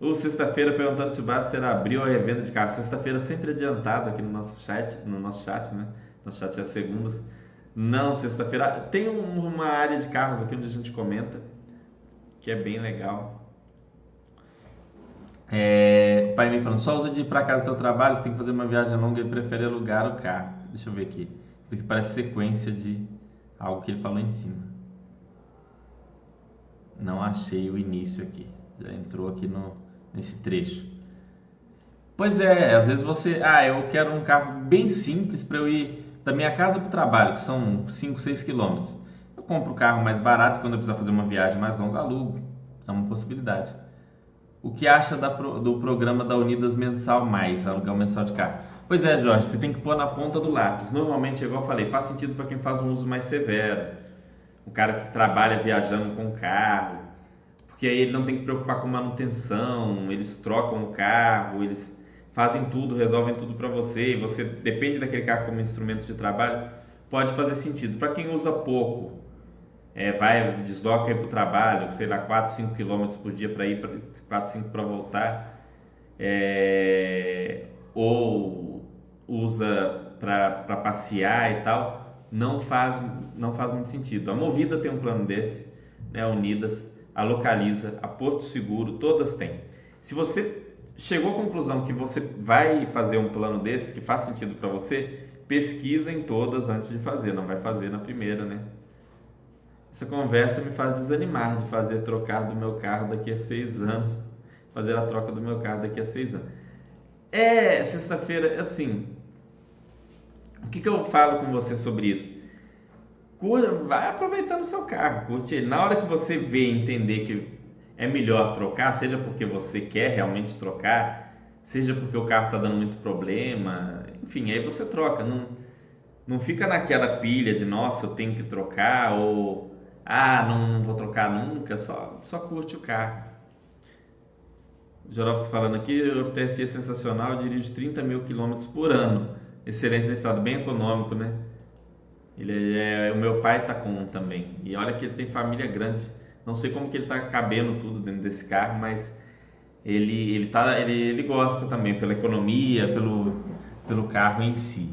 O sexta-feira perguntando se o Baster abriu a revenda de carro. Sexta-feira sempre adiantado aqui no nosso chat, no nosso chat, né? Nosso chat é segundas. Não, sexta-feira. Tem uma área de carros aqui onde a gente comenta, que é bem legal. É, o pai me falando, só usa de ir para casa do teu trabalho, você tem que fazer uma viagem longa e prefere alugar o carro. Deixa eu ver aqui. Isso aqui parece sequência de algo que ele falou em cima. Não achei o início aqui. Já entrou aqui no, nesse trecho. Pois é, às vezes você, ah, eu quero um carro bem simples para eu ir da minha casa para o trabalho, que são 5, 6 quilômetros. Eu compro o carro mais barato quando eu precisar fazer uma viagem mais longa, alugo. É uma possibilidade. O que acha da, do programa da Unidas Mensal Mais, alugar um mensal de carro? Pois é, Jorge, você tem que pôr na ponta do lápis. Normalmente, igual eu falei, faz sentido para quem faz um uso mais severo. O cara que trabalha viajando com carro, porque aí ele não tem que preocupar com manutenção, eles trocam o carro, eles fazem tudo, resolvem tudo para você e você depende daquele carro como instrumento de trabalho, pode fazer sentido. Para quem usa pouco, é, vai, desloca para o trabalho, sei lá, 4, 5 km por dia para ir, 4, 5 para voltar, é, ou usa para passear e tal, não faz, não faz muito sentido. A Movida tem um plano desse, né, Unidas, a Localiza, a Porto Seguro, todas têm. Se você chegou à conclusão que você vai fazer um plano desses que faz sentido para você, pesquisa em todas antes de fazer, não vai fazer na primeira, né? Essa conversa me faz desanimar de fazer trocar do meu carro daqui a seis anos, fazer a troca do meu carro daqui a seis anos. É, sexta-feira, assim, o que, que eu falo com você sobre isso? vai aproveitando o seu carro, curte. Na hora que você vê entender que é melhor trocar, seja porque você quer realmente trocar, seja porque o carro está dando muito problema, enfim, aí você troca. Não, não fica naquela pilha de nossa, eu tenho que trocar ou ah, não, não vou trocar nunca, só, só curte o carro. Jorovski falando aqui, o TSI é sensacional, eu dirijo 30 mil quilômetros por ano. Excelente estado, bem econômico, né? Ele é, o meu pai está com um também. E olha que ele tem família grande. Não sei como que ele está cabendo tudo dentro desse carro, mas ele ele tá ele, ele gosta também pela economia, pelo pelo carro em si.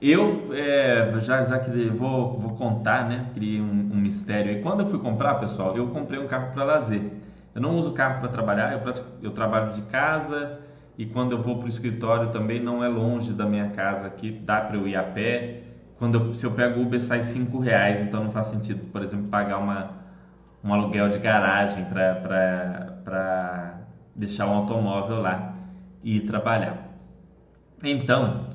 Eu é, já já que vou vou contar, né? Criei um, um mistério. E quando eu fui comprar, pessoal, eu comprei um carro para lazer. Eu não uso carro para trabalhar. Eu, eu trabalho de casa e quando eu vou para o escritório também não é longe da minha casa aqui. Dá para eu ir a pé quando eu, se eu pego Uber sai 5 reais, então não faz sentido, por exemplo, pagar uma, um aluguel de garagem para deixar um automóvel lá e trabalhar. Então,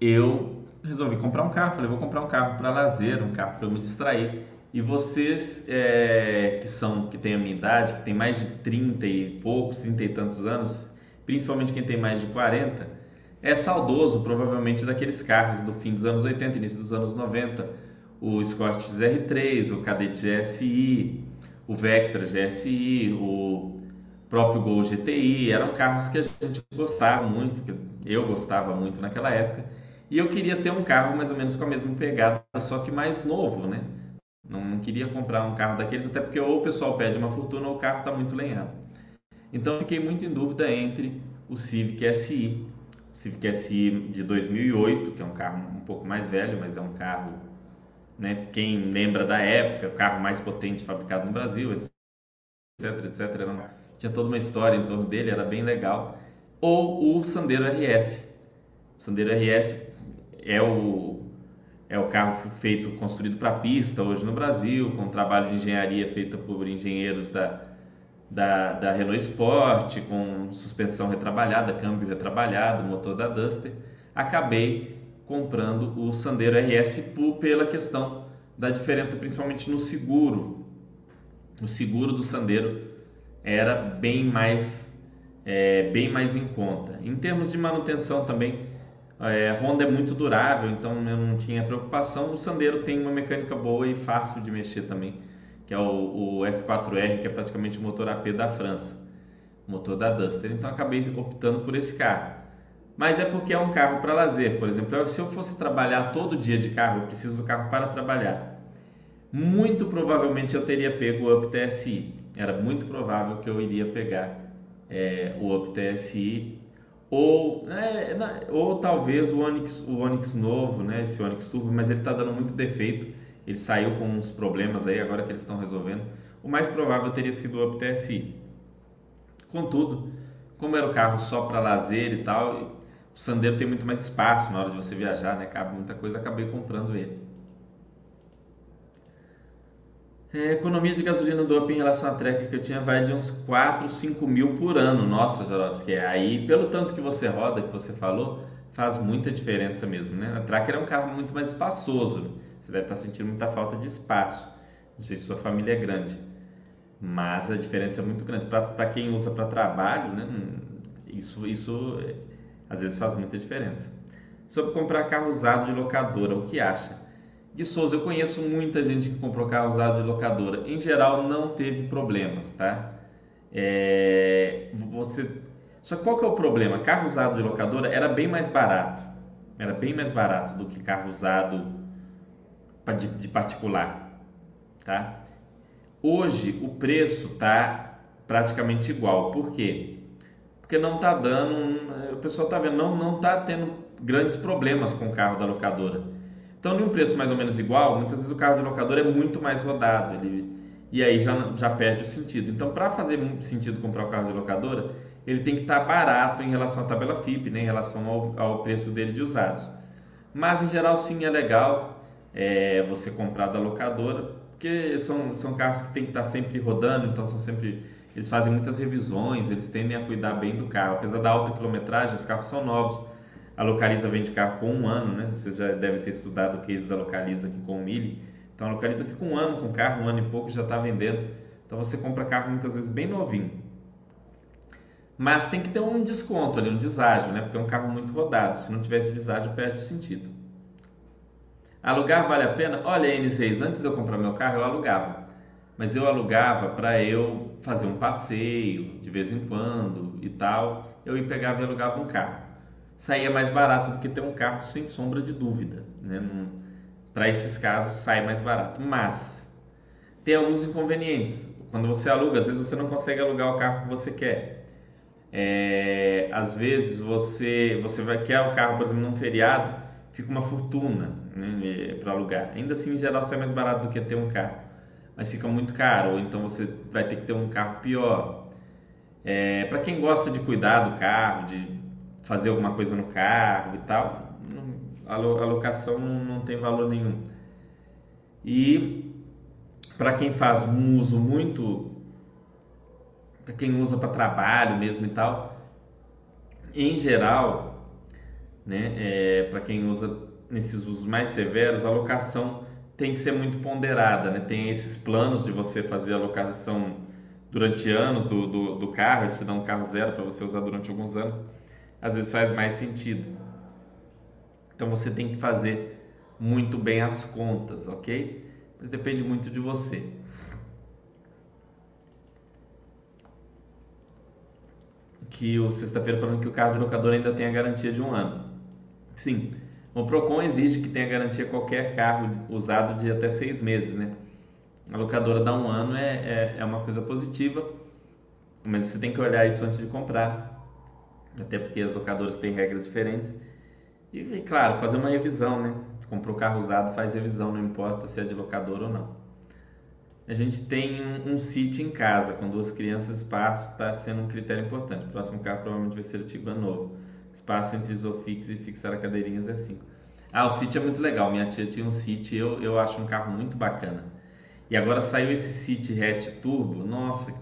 eu resolvi comprar um carro. Falei, vou comprar um carro para lazer, um carro para eu me distrair. E vocês é, que são que têm a minha idade, que tem mais de 30 e poucos, 30 e tantos anos, principalmente quem tem mais de 40, é saudoso provavelmente daqueles carros do fim dos anos 80, início dos anos 90, o Escort R3, o Cadete GSI, o Vectra GSI, o próprio Gol GTI, eram carros que a gente gostava muito, que eu gostava muito naquela época, e eu queria ter um carro mais ou menos com a mesma pegada, só que mais novo, né? Não, não queria comprar um carro daqueles, até porque ou o pessoal pede uma fortuna ou o carro está muito lenhado. Então fiquei muito em dúvida entre o Civic SI, o Civic SI de 2008, que é um carro um pouco mais velho, mas é um carro, né, quem lembra da época, o carro mais potente fabricado no Brasil, etc, etc, tinha toda uma história em torno dele, era bem legal. Ou o Sandero RS. O Sandero RS é o é o carro feito, construído para pista hoje no Brasil, com trabalho de engenharia feito por engenheiros da, da, da, Renault Sport, com suspensão retrabalhada, câmbio retrabalhado, motor da Duster. Acabei comprando o Sandero RS pela questão da diferença, principalmente no seguro. O seguro do Sandero era bem mais, é, bem mais em conta. Em termos de manutenção também, é, a Honda é muito durável, então eu não tinha preocupação. O Sandero tem uma mecânica boa e fácil de mexer também, que é o, o F4R, que é praticamente o motor AP da França, motor da Duster. Então acabei optando por esse carro. Mas é porque é um carro para lazer, por exemplo. Se eu fosse trabalhar todo dia de carro, eu preciso do carro para trabalhar. Muito provavelmente eu teria pego o Up TSI. Era muito provável que eu iria pegar é, o Up TSI ou, é, ou talvez o Onix, o Onix novo, né, esse Onix Turbo, mas ele está dando muito defeito. Ele saiu com uns problemas aí, agora que eles estão resolvendo. O mais provável teria sido o Up TSI. Contudo, como era o carro só para lazer e tal, o Sandero tem muito mais espaço na hora de você viajar, né? Cabe muita coisa, acabei comprando ele. É, economia de gasolina do Up em relação à Tracker que eu tinha vai de uns 4, 5 mil por ano. Nossa, Jorovski, é aí, pelo tanto que você roda, que você falou, faz muita diferença mesmo, né? A Tracker é um carro muito mais espaçoso. Né? Você deve estar sentindo muita falta de espaço. Não sei se sua família é grande, mas a diferença é muito grande. Para quem usa para trabalho, né? Isso, isso é, às vezes faz muita diferença. Sobre comprar carro usado de locadora, o que acha? De Souza, eu conheço muita gente que comprou carro usado de locadora. Em geral, não teve problemas, tá? É, você... Só que qual que é o problema? Carro usado de locadora era bem mais barato. Era bem mais barato do que carro usado de, de particular, tá? Hoje, o preço tá praticamente igual. Por quê? Porque não tá dando... O pessoal tá vendo, não, não tá tendo grandes problemas com o carro da locadora então, de um preço mais ou menos igual, muitas vezes o carro de locador é muito mais rodado, ele, e aí já, já perde o sentido. Então, para fazer sentido comprar o carro de locadora, ele tem que estar tá barato em relação à tabela FIP, né, em relação ao, ao preço dele de usados. Mas, em geral, sim, é legal é, você comprar da locadora, porque são, são carros que tem que estar tá sempre rodando, então são sempre eles fazem muitas revisões, eles tendem a cuidar bem do carro. Apesar da alta quilometragem, os carros são novos, a Localiza vende carro com um ano, né? Você já deve ter estudado o case da Localiza aqui com o Mille. Então a Localiza fica um ano com carro, um ano e pouco já está vendendo. Então você compra carro muitas vezes bem novinho. Mas tem que ter um desconto ali, um deságio, né? Porque é um carro muito rodado. Se não tivesse deságio, perde o sentido. Alugar vale a pena? Olha, N6, antes de eu comprar meu carro, eu alugava. Mas eu alugava para eu fazer um passeio de vez em quando e tal. Eu ia pegar e alugava um carro saía mais barato do que ter um carro, sem sombra de dúvida. Né? Para esses casos, sai mais barato. Mas tem alguns inconvenientes. Quando você aluga, às vezes você não consegue alugar o carro que você quer. É, às vezes você, você vai quer o carro, por exemplo, num feriado, fica uma fortuna né, para alugar. Ainda assim, em geral, sai mais barato do que ter um carro. Mas fica muito caro, ou então você vai ter que ter um carro pior. É, para quem gosta de cuidar do carro, de fazer alguma coisa no carro e tal, A locação não tem valor nenhum. E para quem faz um uso muito, para quem usa para trabalho mesmo e tal, em geral, né, é, para quem usa nesses usos mais severos, a locação tem que ser muito ponderada, né? Tem esses planos de você fazer a locação durante anos do, do, do carro, eles te dão um carro zero para você usar durante alguns anos, às vezes faz mais sentido. Então você tem que fazer muito bem as contas, ok? Mas depende muito de você. Que o sexta-feira falando que o carro de locador ainda tem a garantia de um ano. Sim, o Procon exige que tenha garantia qualquer carro usado de até seis meses, né? A locadora dá um ano é, é, é uma coisa positiva, mas você tem que olhar isso antes de comprar, até porque as locadoras têm regras diferentes. E, claro, fazer uma revisão, né? Comprou carro usado, faz revisão, não importa se é de locadora ou não. A gente tem um, um sítio em casa, com duas crianças, espaço está sendo um critério importante. O próximo carro provavelmente vai ser o Tiguan novo espaço entre isofix e fixar a cadeirinhas é 5. Ah, o City é muito legal. Minha tia tinha um City, eu, eu acho um carro muito bacana. E agora saiu esse City Hatch Turbo. Nossa,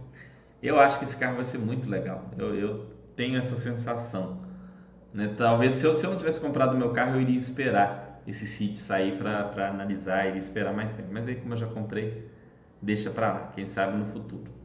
eu acho que esse carro vai ser muito legal. Eu, eu tenho essa sensação. Né? Talvez se eu, se eu não tivesse comprado meu carro, eu iria esperar esse City sair para analisar, iria esperar mais tempo. Mas aí, como eu já comprei, deixa para lá. Quem sabe no futuro.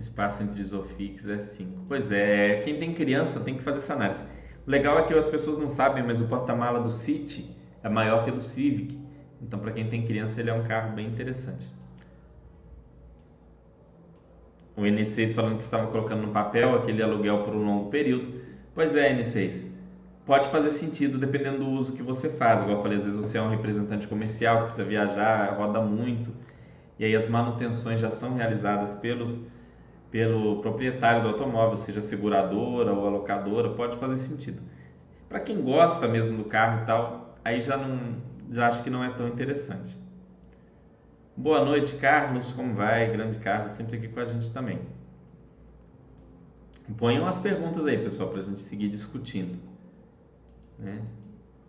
Espaço entre isofix é 5. Pois é, quem tem criança tem que fazer essa análise. O legal é que as pessoas não sabem, mas o porta-mala do City é maior que o do Civic. Então, para quem tem criança, ele é um carro bem interessante. O N6 falando que estava colocando no papel aquele aluguel por um longo período. Pois é, N6. Pode fazer sentido dependendo do uso que você faz. Igual eu falei, às vezes você é um representante comercial que precisa viajar, roda muito. E aí as manutenções já são realizadas pelos pelo proprietário do automóvel, seja seguradora ou alocadora, pode fazer sentido. Para quem gosta mesmo do carro e tal, aí já não, já acho que não é tão interessante. Boa noite, Carlos, como vai? Grande Carlos, sempre aqui com a gente também. Ponham as perguntas aí, pessoal, para a gente seguir discutindo. Né?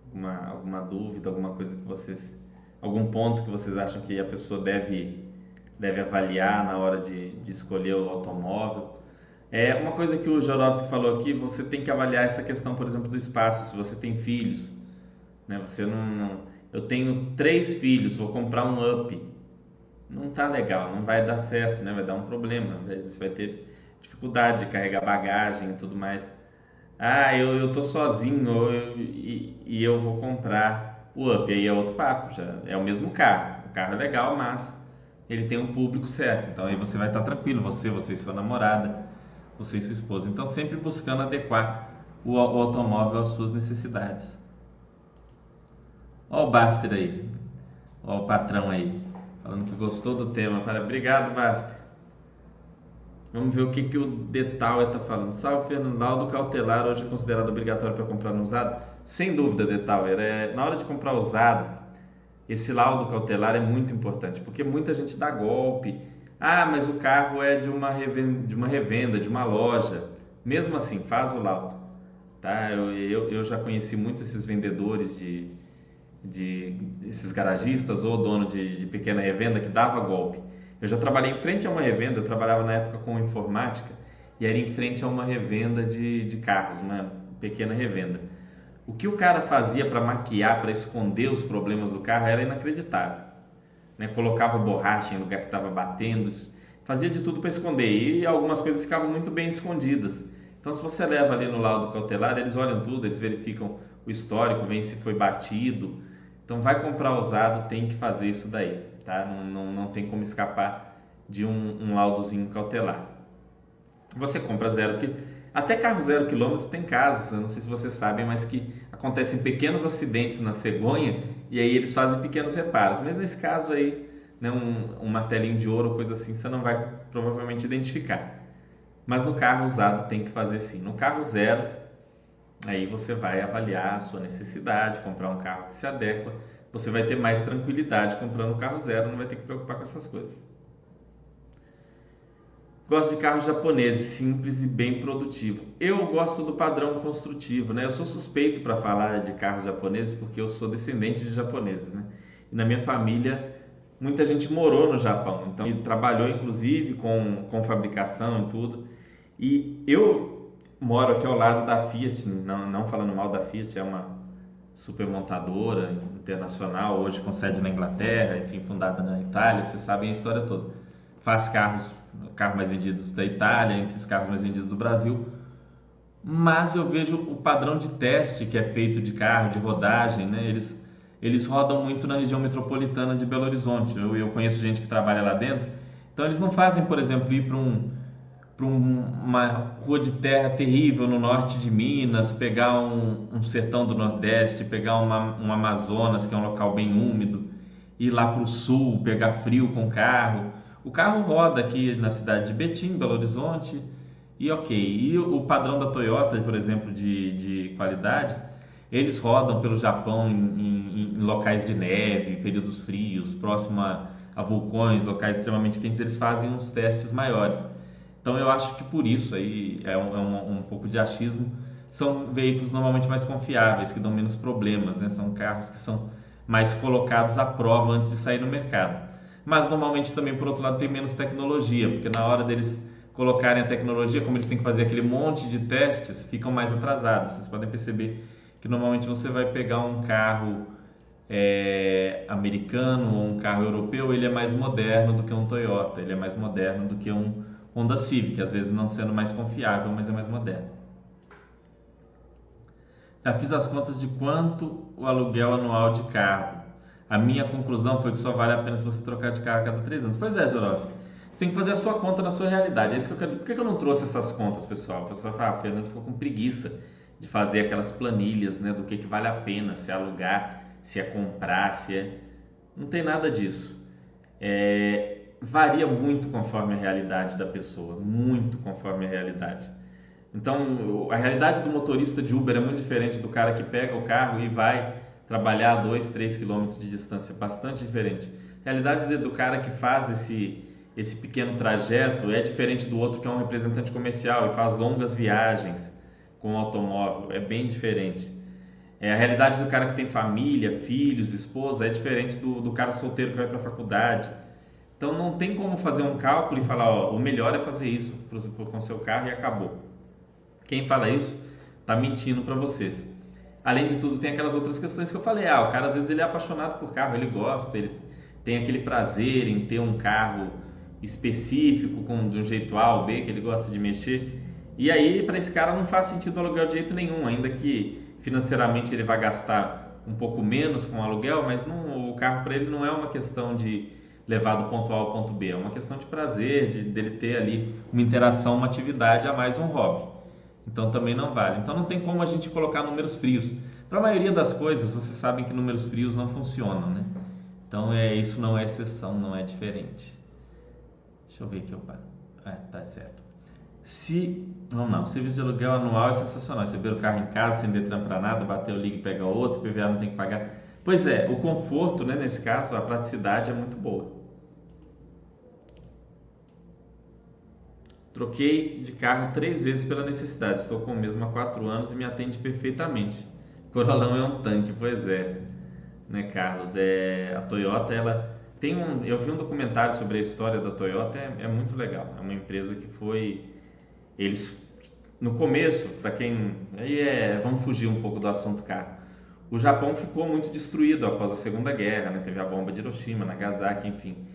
Alguma, alguma dúvida, alguma coisa que vocês. algum ponto que vocês acham que a pessoa deve deve avaliar na hora de, de escolher o automóvel. É uma coisa que o Jorovski falou aqui, você tem que avaliar essa questão, por exemplo, do espaço, se você tem filhos, né? Você não, não eu tenho três filhos, vou comprar um up, não tá legal, não vai dar certo, né? Vai dar um problema, você vai ter dificuldade de carregar bagagem e tudo mais. Ah, eu, eu tô sozinho eu, e, e eu vou comprar o up, aí é outro papo, já é o mesmo carro, o carro é legal, mas ele tem um público certo. Então aí você vai estar tranquilo, você, você e sua namorada, você e sua esposa. Então sempre buscando adequar o, o automóvel às suas necessidades. Ó o Baster aí, ó o patrão aí, falando que gostou do tema. Fala, obrigado, Baster. Vamos ver o que, que o Detal está falando. Salve, Fernando. Cautelar hoje é considerado obrigatório para comprar no usado? Sem dúvida, Detal. É, na hora de comprar usado, esse laudo cautelar é muito importante, porque muita gente dá golpe. Ah, mas o carro é de uma revenda, de uma, revenda, de uma loja. Mesmo assim, faz o laudo. Tá? Eu, eu, eu já conheci muito esses vendedores de, de esses garagistas ou dono de, de pequena revenda que dava golpe. Eu já trabalhei em frente a uma revenda, eu trabalhava na época com informática e era em frente a uma revenda de, de carros, uma pequena revenda. O que o cara fazia para maquiar, para esconder os problemas do carro era inacreditável. Né? Colocava borracha em lugar que estava batendo, fazia de tudo para esconder e algumas coisas ficavam muito bem escondidas. Então, se você leva ali no laudo cautelar, eles olham tudo, eles verificam o histórico, veem se foi batido. Então, vai comprar usado, tem que fazer isso daí, tá? Não, não, não tem como escapar de um, um laudozinho cautelar. Você compra zero, que até carro zero quilômetro tem casos, eu não sei se vocês sabem, mas que acontecem pequenos acidentes na cegonha e aí eles fazem pequenos reparos. Mas nesse caso aí, né, um, um martelinho de ouro ou coisa assim, você não vai provavelmente identificar. Mas no carro usado tem que fazer sim. No carro zero, aí você vai avaliar a sua necessidade, comprar um carro que se adequa. Você vai ter mais tranquilidade comprando um carro zero, não vai ter que preocupar com essas coisas. Gosto de carros japoneses, simples e bem produtivo. Eu gosto do padrão construtivo, né? Eu sou suspeito para falar de carros japoneses porque eu sou descendente de japoneses, né? E na minha família muita gente morou no Japão, então e trabalhou inclusive com, com fabricação e tudo. E eu moro aqui ao lado da Fiat, não, não falando mal da Fiat, é uma super montadora internacional, hoje com sede na Inglaterra, enfim, fundada na Itália, vocês sabem a história toda. Faz carros, carros mais vendidos da Itália, entre os carros mais vendidos do Brasil. Mas eu vejo o padrão de teste que é feito de carro, de rodagem, né? Eles, eles rodam muito na região metropolitana de Belo Horizonte. Eu, eu conheço gente que trabalha lá dentro. Então eles não fazem, por exemplo, ir para um, para uma rua de terra terrível no norte de Minas, pegar um, um sertão do Nordeste, pegar uma, um Amazonas, que é um local bem úmido, ir lá para o sul, pegar frio com carro. O carro roda aqui na cidade de Betim, Belo Horizonte, e ok. E o padrão da Toyota, por exemplo, de, de qualidade, eles rodam pelo Japão em, em, em locais de neve, períodos frios, próximo a, a vulcões, locais extremamente quentes, eles fazem uns testes maiores. Então eu acho que por isso aí é um, é um, um pouco de achismo. São veículos normalmente mais confiáveis, que dão menos problemas, né? São carros que são mais colocados à prova antes de sair no mercado. Mas normalmente também, por outro lado, tem menos tecnologia, porque na hora deles colocarem a tecnologia, como eles têm que fazer aquele monte de testes, ficam mais atrasados. Vocês podem perceber que normalmente você vai pegar um carro é, americano ou um carro europeu, ele é mais moderno do que um Toyota, ele é mais moderno do que um Honda Civic, às vezes não sendo mais confiável, mas é mais moderno. Já fiz as contas de quanto o aluguel anual de carro. A minha conclusão foi que só vale a pena se você trocar de carro a cada três anos. Pois é, Jorovski. Você tem que fazer a sua conta na sua realidade. É isso que eu quero... Por que eu não trouxe essas contas, pessoal? O pessoal fala, ah, Fernando ficou com preguiça de fazer aquelas planilhas né, do que, que vale a pena, se é alugar, se é comprar, se é. Não tem nada disso. É, varia muito conforme a realidade da pessoa, muito conforme a realidade. Então, a realidade do motorista de Uber é muito diferente do cara que pega o carro e vai trabalhar a 2, 3 quilômetros de distância, bastante diferente. A realidade do cara que faz esse, esse pequeno trajeto é diferente do outro que é um representante comercial e faz longas viagens com o automóvel, é bem diferente. É, a realidade do cara que tem família, filhos, esposa é diferente do, do cara solteiro que vai para a faculdade então não tem como fazer um cálculo e falar, ó, o melhor é fazer isso com seu carro e acabou. Quem fala isso está mentindo para vocês. Além de tudo, tem aquelas outras questões que eu falei. Ah, o cara às vezes ele é apaixonado por carro, ele gosta, ele tem aquele prazer em ter um carro específico, com de um jeito A ou B que ele gosta de mexer. E aí, para esse cara não faz sentido aluguel de jeito nenhum, ainda que financeiramente ele vai gastar um pouco menos com o aluguel, mas não, o carro para ele não é uma questão de levar do ponto A ao ponto B. É uma questão de prazer, de dele ter ali uma interação, uma atividade a mais um hobby. Então também não vale. Então não tem como a gente colocar números frios. Para a maioria das coisas, vocês sabem que números frios não funcionam, né? Então é isso não é exceção, não é diferente. Deixa eu ver aqui, opa. É, tá certo. Se, não, não, serviço de aluguel anual é sensacional. Receber o carro em casa sem detran para nada, bater o ligue e pegar outro, PVA não tem que pagar. Pois é, o conforto, né, nesse caso, a praticidade é muito boa. Troquei de carro três vezes pela necessidade. Estou com o mesmo há quatro anos e me atende perfeitamente. Corolão é um tanque, pois é, né, Carlos? É a Toyota, ela tem um. Eu vi um documentário sobre a história da Toyota, é, é muito legal. É uma empresa que foi, eles no começo, para quem aí é, vamos fugir um pouco do assunto carro. O Japão ficou muito destruído após a Segunda Guerra, né? Teve a bomba de Hiroshima, Nagasaki, enfim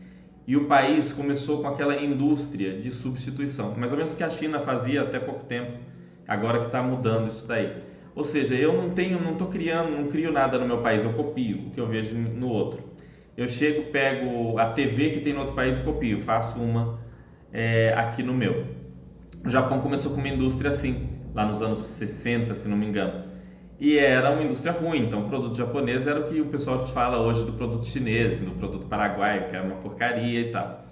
e o país começou com aquela indústria de substituição, mais ou menos o que a China fazia até pouco tempo, agora que está mudando isso daí. Ou seja, eu não tenho, não estou criando, não crio nada no meu país, eu copio o que eu vejo no outro. Eu chego, pego a TV que tem no outro país e copio, faço uma é, aqui no meu. O Japão começou com uma indústria assim, lá nos anos 60, se não me engano e era uma indústria ruim. Então, o produto japonês era o que o pessoal fala hoje do produto chinês, do produto paraguaio, que é uma porcaria e tal.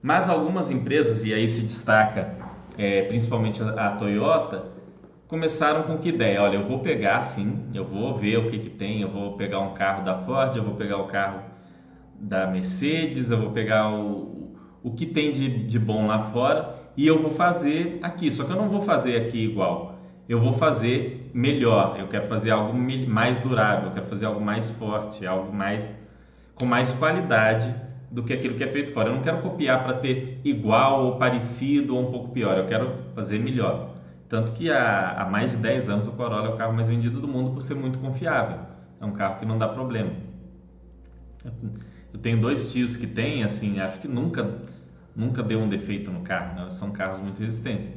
Mas algumas empresas, e aí se destaca é, principalmente a, a, Toyota, começaram com que ideia? Olha, eu vou pegar sim, eu vou ver o que, que tem, eu vou pegar um carro da Ford, eu vou pegar o carro da Mercedes, eu vou pegar o, o que tem de, de bom lá fora e eu vou fazer aqui. Só que eu não vou fazer aqui igual. Eu vou fazer melhor. Eu quero fazer algo mais durável, eu quero fazer algo mais forte, algo mais com mais qualidade do que aquilo que é feito fora. Eu não quero copiar para ter igual ou parecido ou um pouco pior. Eu quero fazer melhor. Tanto que há, há mais de 10 anos o Corolla é o carro mais vendido do mundo por ser muito confiável. É um carro que não dá problema. Eu tenho dois tios que têm, assim, acho que nunca nunca deu um defeito no carro, né? são carros muito resistentes.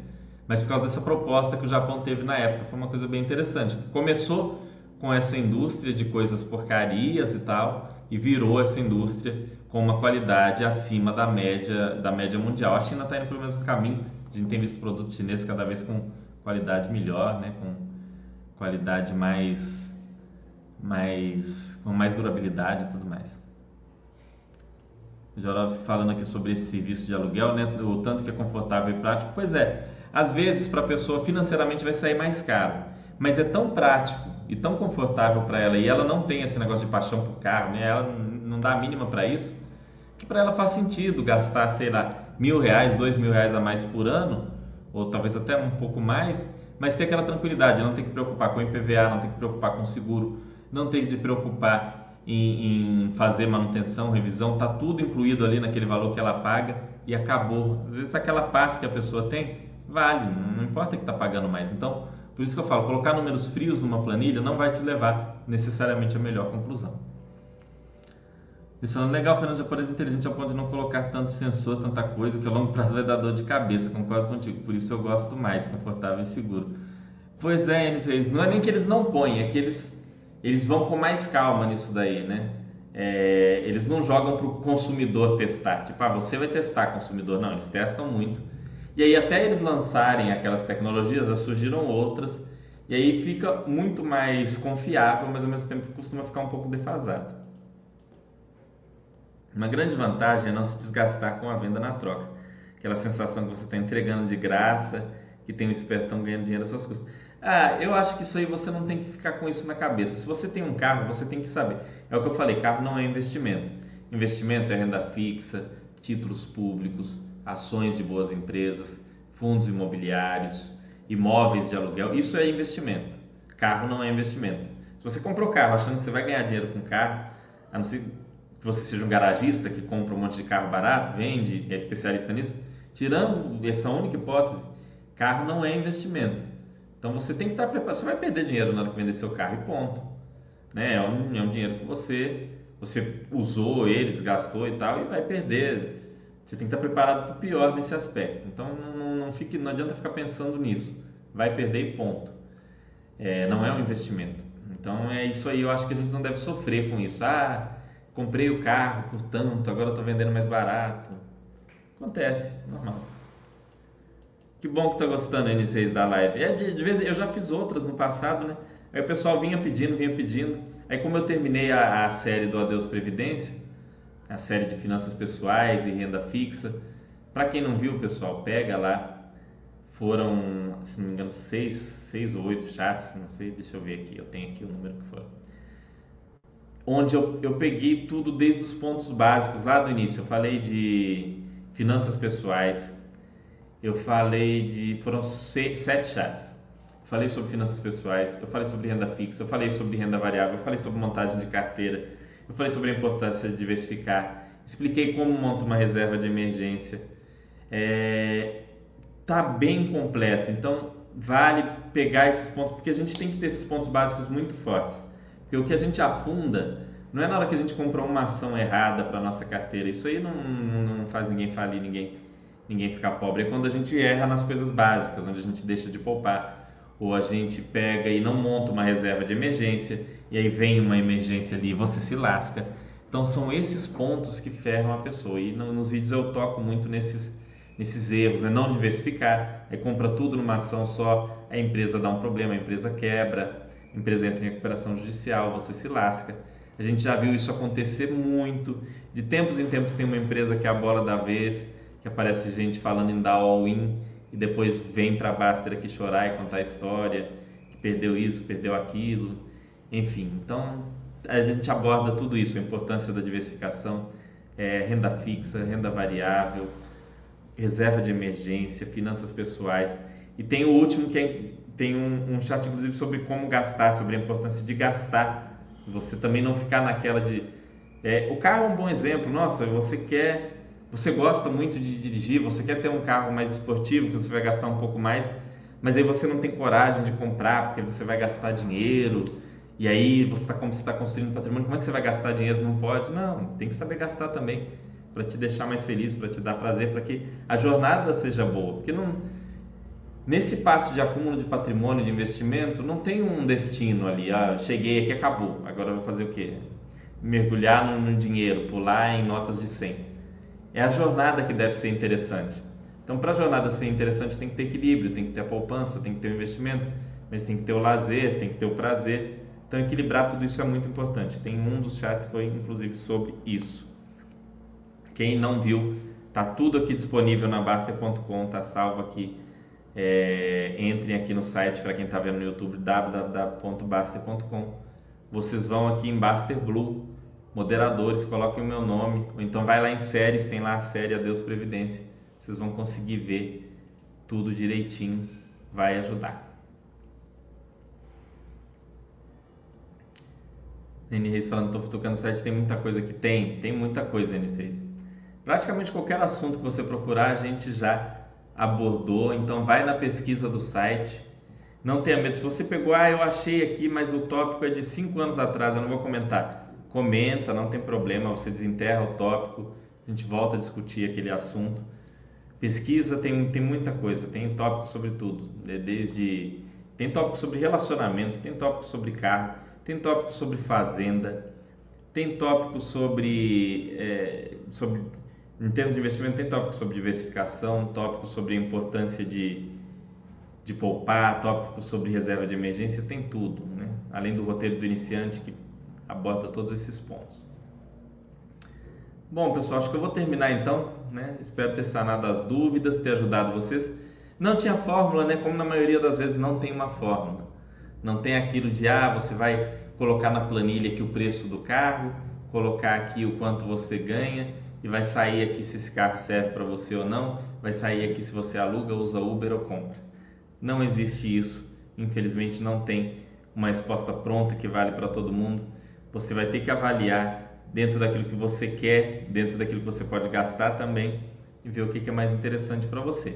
Mas por causa dessa proposta que o Japão teve na época, foi uma coisa bem interessante. Começou com essa indústria de coisas porcarias e tal, e virou essa indústria com uma qualidade acima da média da média mundial. A China está indo pelo mesmo caminho. A gente tem visto produtos chineses cada vez com qualidade melhor, né? com qualidade mais, mais com mais durabilidade e tudo mais. Jorovski falando aqui sobre esse serviço de aluguel, né? O tanto que é confortável e prático. Pois é, às vezes para a pessoa financeiramente vai sair mais caro, mas é tão prático e tão confortável para ela e ela não tem esse negócio de paixão por carro, né? Ela não dá a mínima para isso, que para ela faz sentido gastar, sei lá, mil reais, dois mil reais a mais por ano, ou talvez até um pouco mais, mas ter aquela tranquilidade, não ter que preocupar com IPVA, não ter que preocupar com seguro, não ter que preocupar em, em fazer manutenção, revisão, tá tudo incluído ali naquele valor que ela paga e acabou. Às vezes aquela passe que a pessoa tem vale, não importa que está pagando mais. Então, por isso que eu falo, colocar números frios numa planilha não vai te levar necessariamente à melhor conclusão. Eles falando, legal, Fernando, japonês inteligente a ponto de não colocar tanto sensor, tanta coisa, que a longo prazo vai dar dor de cabeça, concordo contigo, por isso eu gosto mais, confortável e seguro. Pois é, eles, não é nem que eles não põem, é que eles eles vão com mais calma nisso daí, né? É, eles não jogam para o consumidor testar, tipo, ah, você vai testar consumidor. Não, eles testam muito. E aí, até eles lançarem aquelas tecnologias, já surgiram outras. E aí fica muito mais confiável, mas ao mesmo tempo costuma ficar um pouco defasado. Uma grande vantagem é não se desgastar com a venda na troca. Aquela sensação que você está entregando de graça, que tem um espertão ganhando dinheiro às suas custas. Ah, eu acho que isso aí você não tem que ficar com isso na cabeça. Se você tem um carro, você tem que saber. É o que eu falei, carro não é investimento. Investimento é renda fixa, títulos públicos, ações de boas empresas, fundos imobiliários, imóveis de aluguel. Isso é investimento. Carro não é investimento. Se você comprou carro achando que você vai ganhar dinheiro com carro, a não ser que você seja um garagista que compra um monte de carro barato, vende, é especialista nisso, tirando essa única hipótese, carro não é investimento. Então você tem que estar preparado. Você vai perder dinheiro na hora que vender seu carro e ponto. Né? É, um, é um dinheiro que você, você usou ele, desgastou e tal, e vai perder. Você tem que estar preparado para o pior nesse aspecto. Então não, não, fique, não adianta ficar pensando nisso. Vai perder e ponto. É, não é um investimento. Então é isso aí. Eu acho que a gente não deve sofrer com isso. Ah, comprei o carro por tanto, agora estou vendendo mais barato. Acontece, normal. Que bom que tá gostando, N6, da live. É, de, de vez eu já fiz outras no passado, né? Aí o pessoal vinha pedindo, vinha pedindo. Aí como eu terminei a, a série do Adeus Previdência, a série de finanças pessoais e renda fixa, para quem não viu, pessoal, pega lá. Foram, se não me engano, seis, seis ou oito chats, não sei, deixa eu ver aqui, eu tenho aqui o número que foi. Onde eu, eu peguei tudo desde os pontos básicos lá do início. Eu falei de finanças pessoais, eu falei de. Foram seis, sete chats. Falei sobre finanças pessoais, eu falei sobre renda fixa, eu falei sobre renda variável, eu falei sobre montagem de carteira, eu falei sobre a importância de diversificar, expliquei como monta uma reserva de emergência. É, tá bem completo, então vale pegar esses pontos, porque a gente tem que ter esses pontos básicos muito fortes. Porque o que a gente afunda não é na hora que a gente comprou uma ação errada para nossa carteira, isso aí não, não, não faz ninguém falir, ninguém ninguém ficar pobre é quando a gente erra nas coisas básicas, onde a gente deixa de poupar, ou a gente pega e não monta uma reserva de emergência, e aí vem uma emergência ali você se lasca. Então são esses pontos que ferram a pessoa. E nos vídeos eu toco muito nesses, nesses erros, é não diversificar, é compra tudo numa ação só, a empresa dá um problema, a empresa quebra, a empresa entra em recuperação judicial, você se lasca. A gente já viu isso acontecer muito. De tempos em tempos tem uma empresa que é a bola da vez, que aparece gente falando em dar all-in e depois vem para a Baster aqui chorar e contar a história, que perdeu isso, perdeu aquilo, enfim. Então a gente aborda tudo isso, a importância da diversificação, é, renda fixa, renda variável, reserva de emergência, finanças pessoais. E tem o último que é, tem um, um chat inclusive sobre como gastar, sobre a importância de gastar. Você também não ficar naquela de é, o carro é um bom exemplo. Nossa, você quer, você gosta muito de dirigir, você quer ter um carro mais esportivo que você vai gastar um pouco mais, mas aí você não tem coragem de comprar porque você vai gastar dinheiro. E aí você está está construindo patrimônio, como é que você vai gastar dinheiro? Não pode. Não, tem que saber gastar também para te deixar mais feliz, para te dar prazer, para que a jornada seja boa. Porque não nesse passo de acúmulo de patrimônio, de investimento, não tem um destino ali. Ah, cheguei aqui, acabou. Agora eu vou fazer o quê? mergulhar no, no dinheiro, pular em notas de 100. É a jornada que deve ser interessante. Então, para a jornada ser interessante, tem que ter equilíbrio, tem que ter a poupança, tem que ter o investimento, mas tem que ter o lazer, tem que ter o prazer. Então, equilibrar tudo isso é muito importante. Tem um dos chats que foi inclusive sobre isso. Quem não viu, tá tudo aqui disponível na Baster.com, tá salvo aqui. É, entrem aqui no site para quem está vendo no YouTube www.baster.com. Vocês vão aqui em Baster Blue moderadores, coloquem o meu nome, ou então vai lá em séries, tem lá a série Adeus Previdência. Vocês vão conseguir ver tudo direitinho, vai ajudar. N Reis falando, estou tocando o site, tem muita coisa que tem, tem muita coisa, N6. Praticamente qualquer assunto que você procurar, a gente já abordou, então vai na pesquisa do site. Não tenha medo, se você pegou, ah, eu achei aqui, mas o tópico é de 5 anos atrás, eu não vou comentar comenta, não tem problema, você desenterra o tópico, a gente volta a discutir aquele assunto. Pesquisa tem, tem muita coisa, tem tópico sobre tudo, desde tem tópico sobre relacionamentos, tem tópico sobre carro, tem tópico sobre fazenda, tem tópico sobre, é, sobre em termos de investimento, tem tópico sobre diversificação, tópico sobre a importância de, de poupar, tópico sobre reserva de emergência, tem tudo, né? Além do roteiro do iniciante que aborda todos esses pontos. Bom, pessoal, acho que eu vou terminar então, né? Espero ter sanado as dúvidas, ter ajudado vocês. Não tinha fórmula, né? Como na maioria das vezes não tem uma fórmula. Não tem aquilo de ah, você vai colocar na planilha aqui o preço do carro, colocar aqui o quanto você ganha e vai sair aqui se esse carro serve para você ou não, vai sair aqui se você aluga, usa Uber ou compra. Não existe isso. Infelizmente não tem uma resposta pronta que vale para todo mundo você vai ter que avaliar dentro daquilo que você quer, dentro daquilo que você pode gastar também e ver o que é mais interessante para você.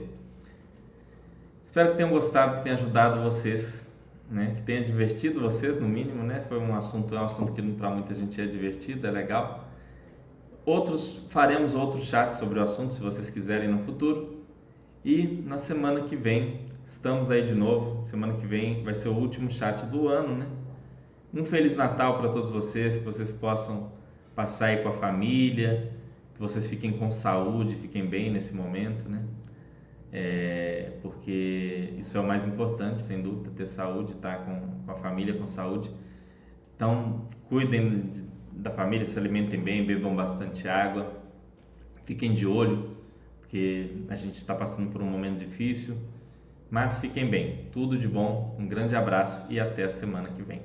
Espero que tenham gostado, que tenha ajudado vocês, né? que tenha divertido vocês no mínimo, né? Foi um assunto, é um assunto que para muita gente é divertido, é legal. Outros faremos outros chats sobre o assunto se vocês quiserem no futuro. E na semana que vem estamos aí de novo. Semana que vem vai ser o último chat do ano, né? Um Feliz Natal para todos vocês, que vocês possam passar aí com a família, que vocês fiquem com saúde, fiquem bem nesse momento, né? É, porque isso é o mais importante, sem dúvida, ter saúde, estar tá com, com a família com saúde. Então, cuidem de, da família, se alimentem bem, bebam bastante água, fiquem de olho, porque a gente está passando por um momento difícil, mas fiquem bem. Tudo de bom, um grande abraço e até a semana que vem.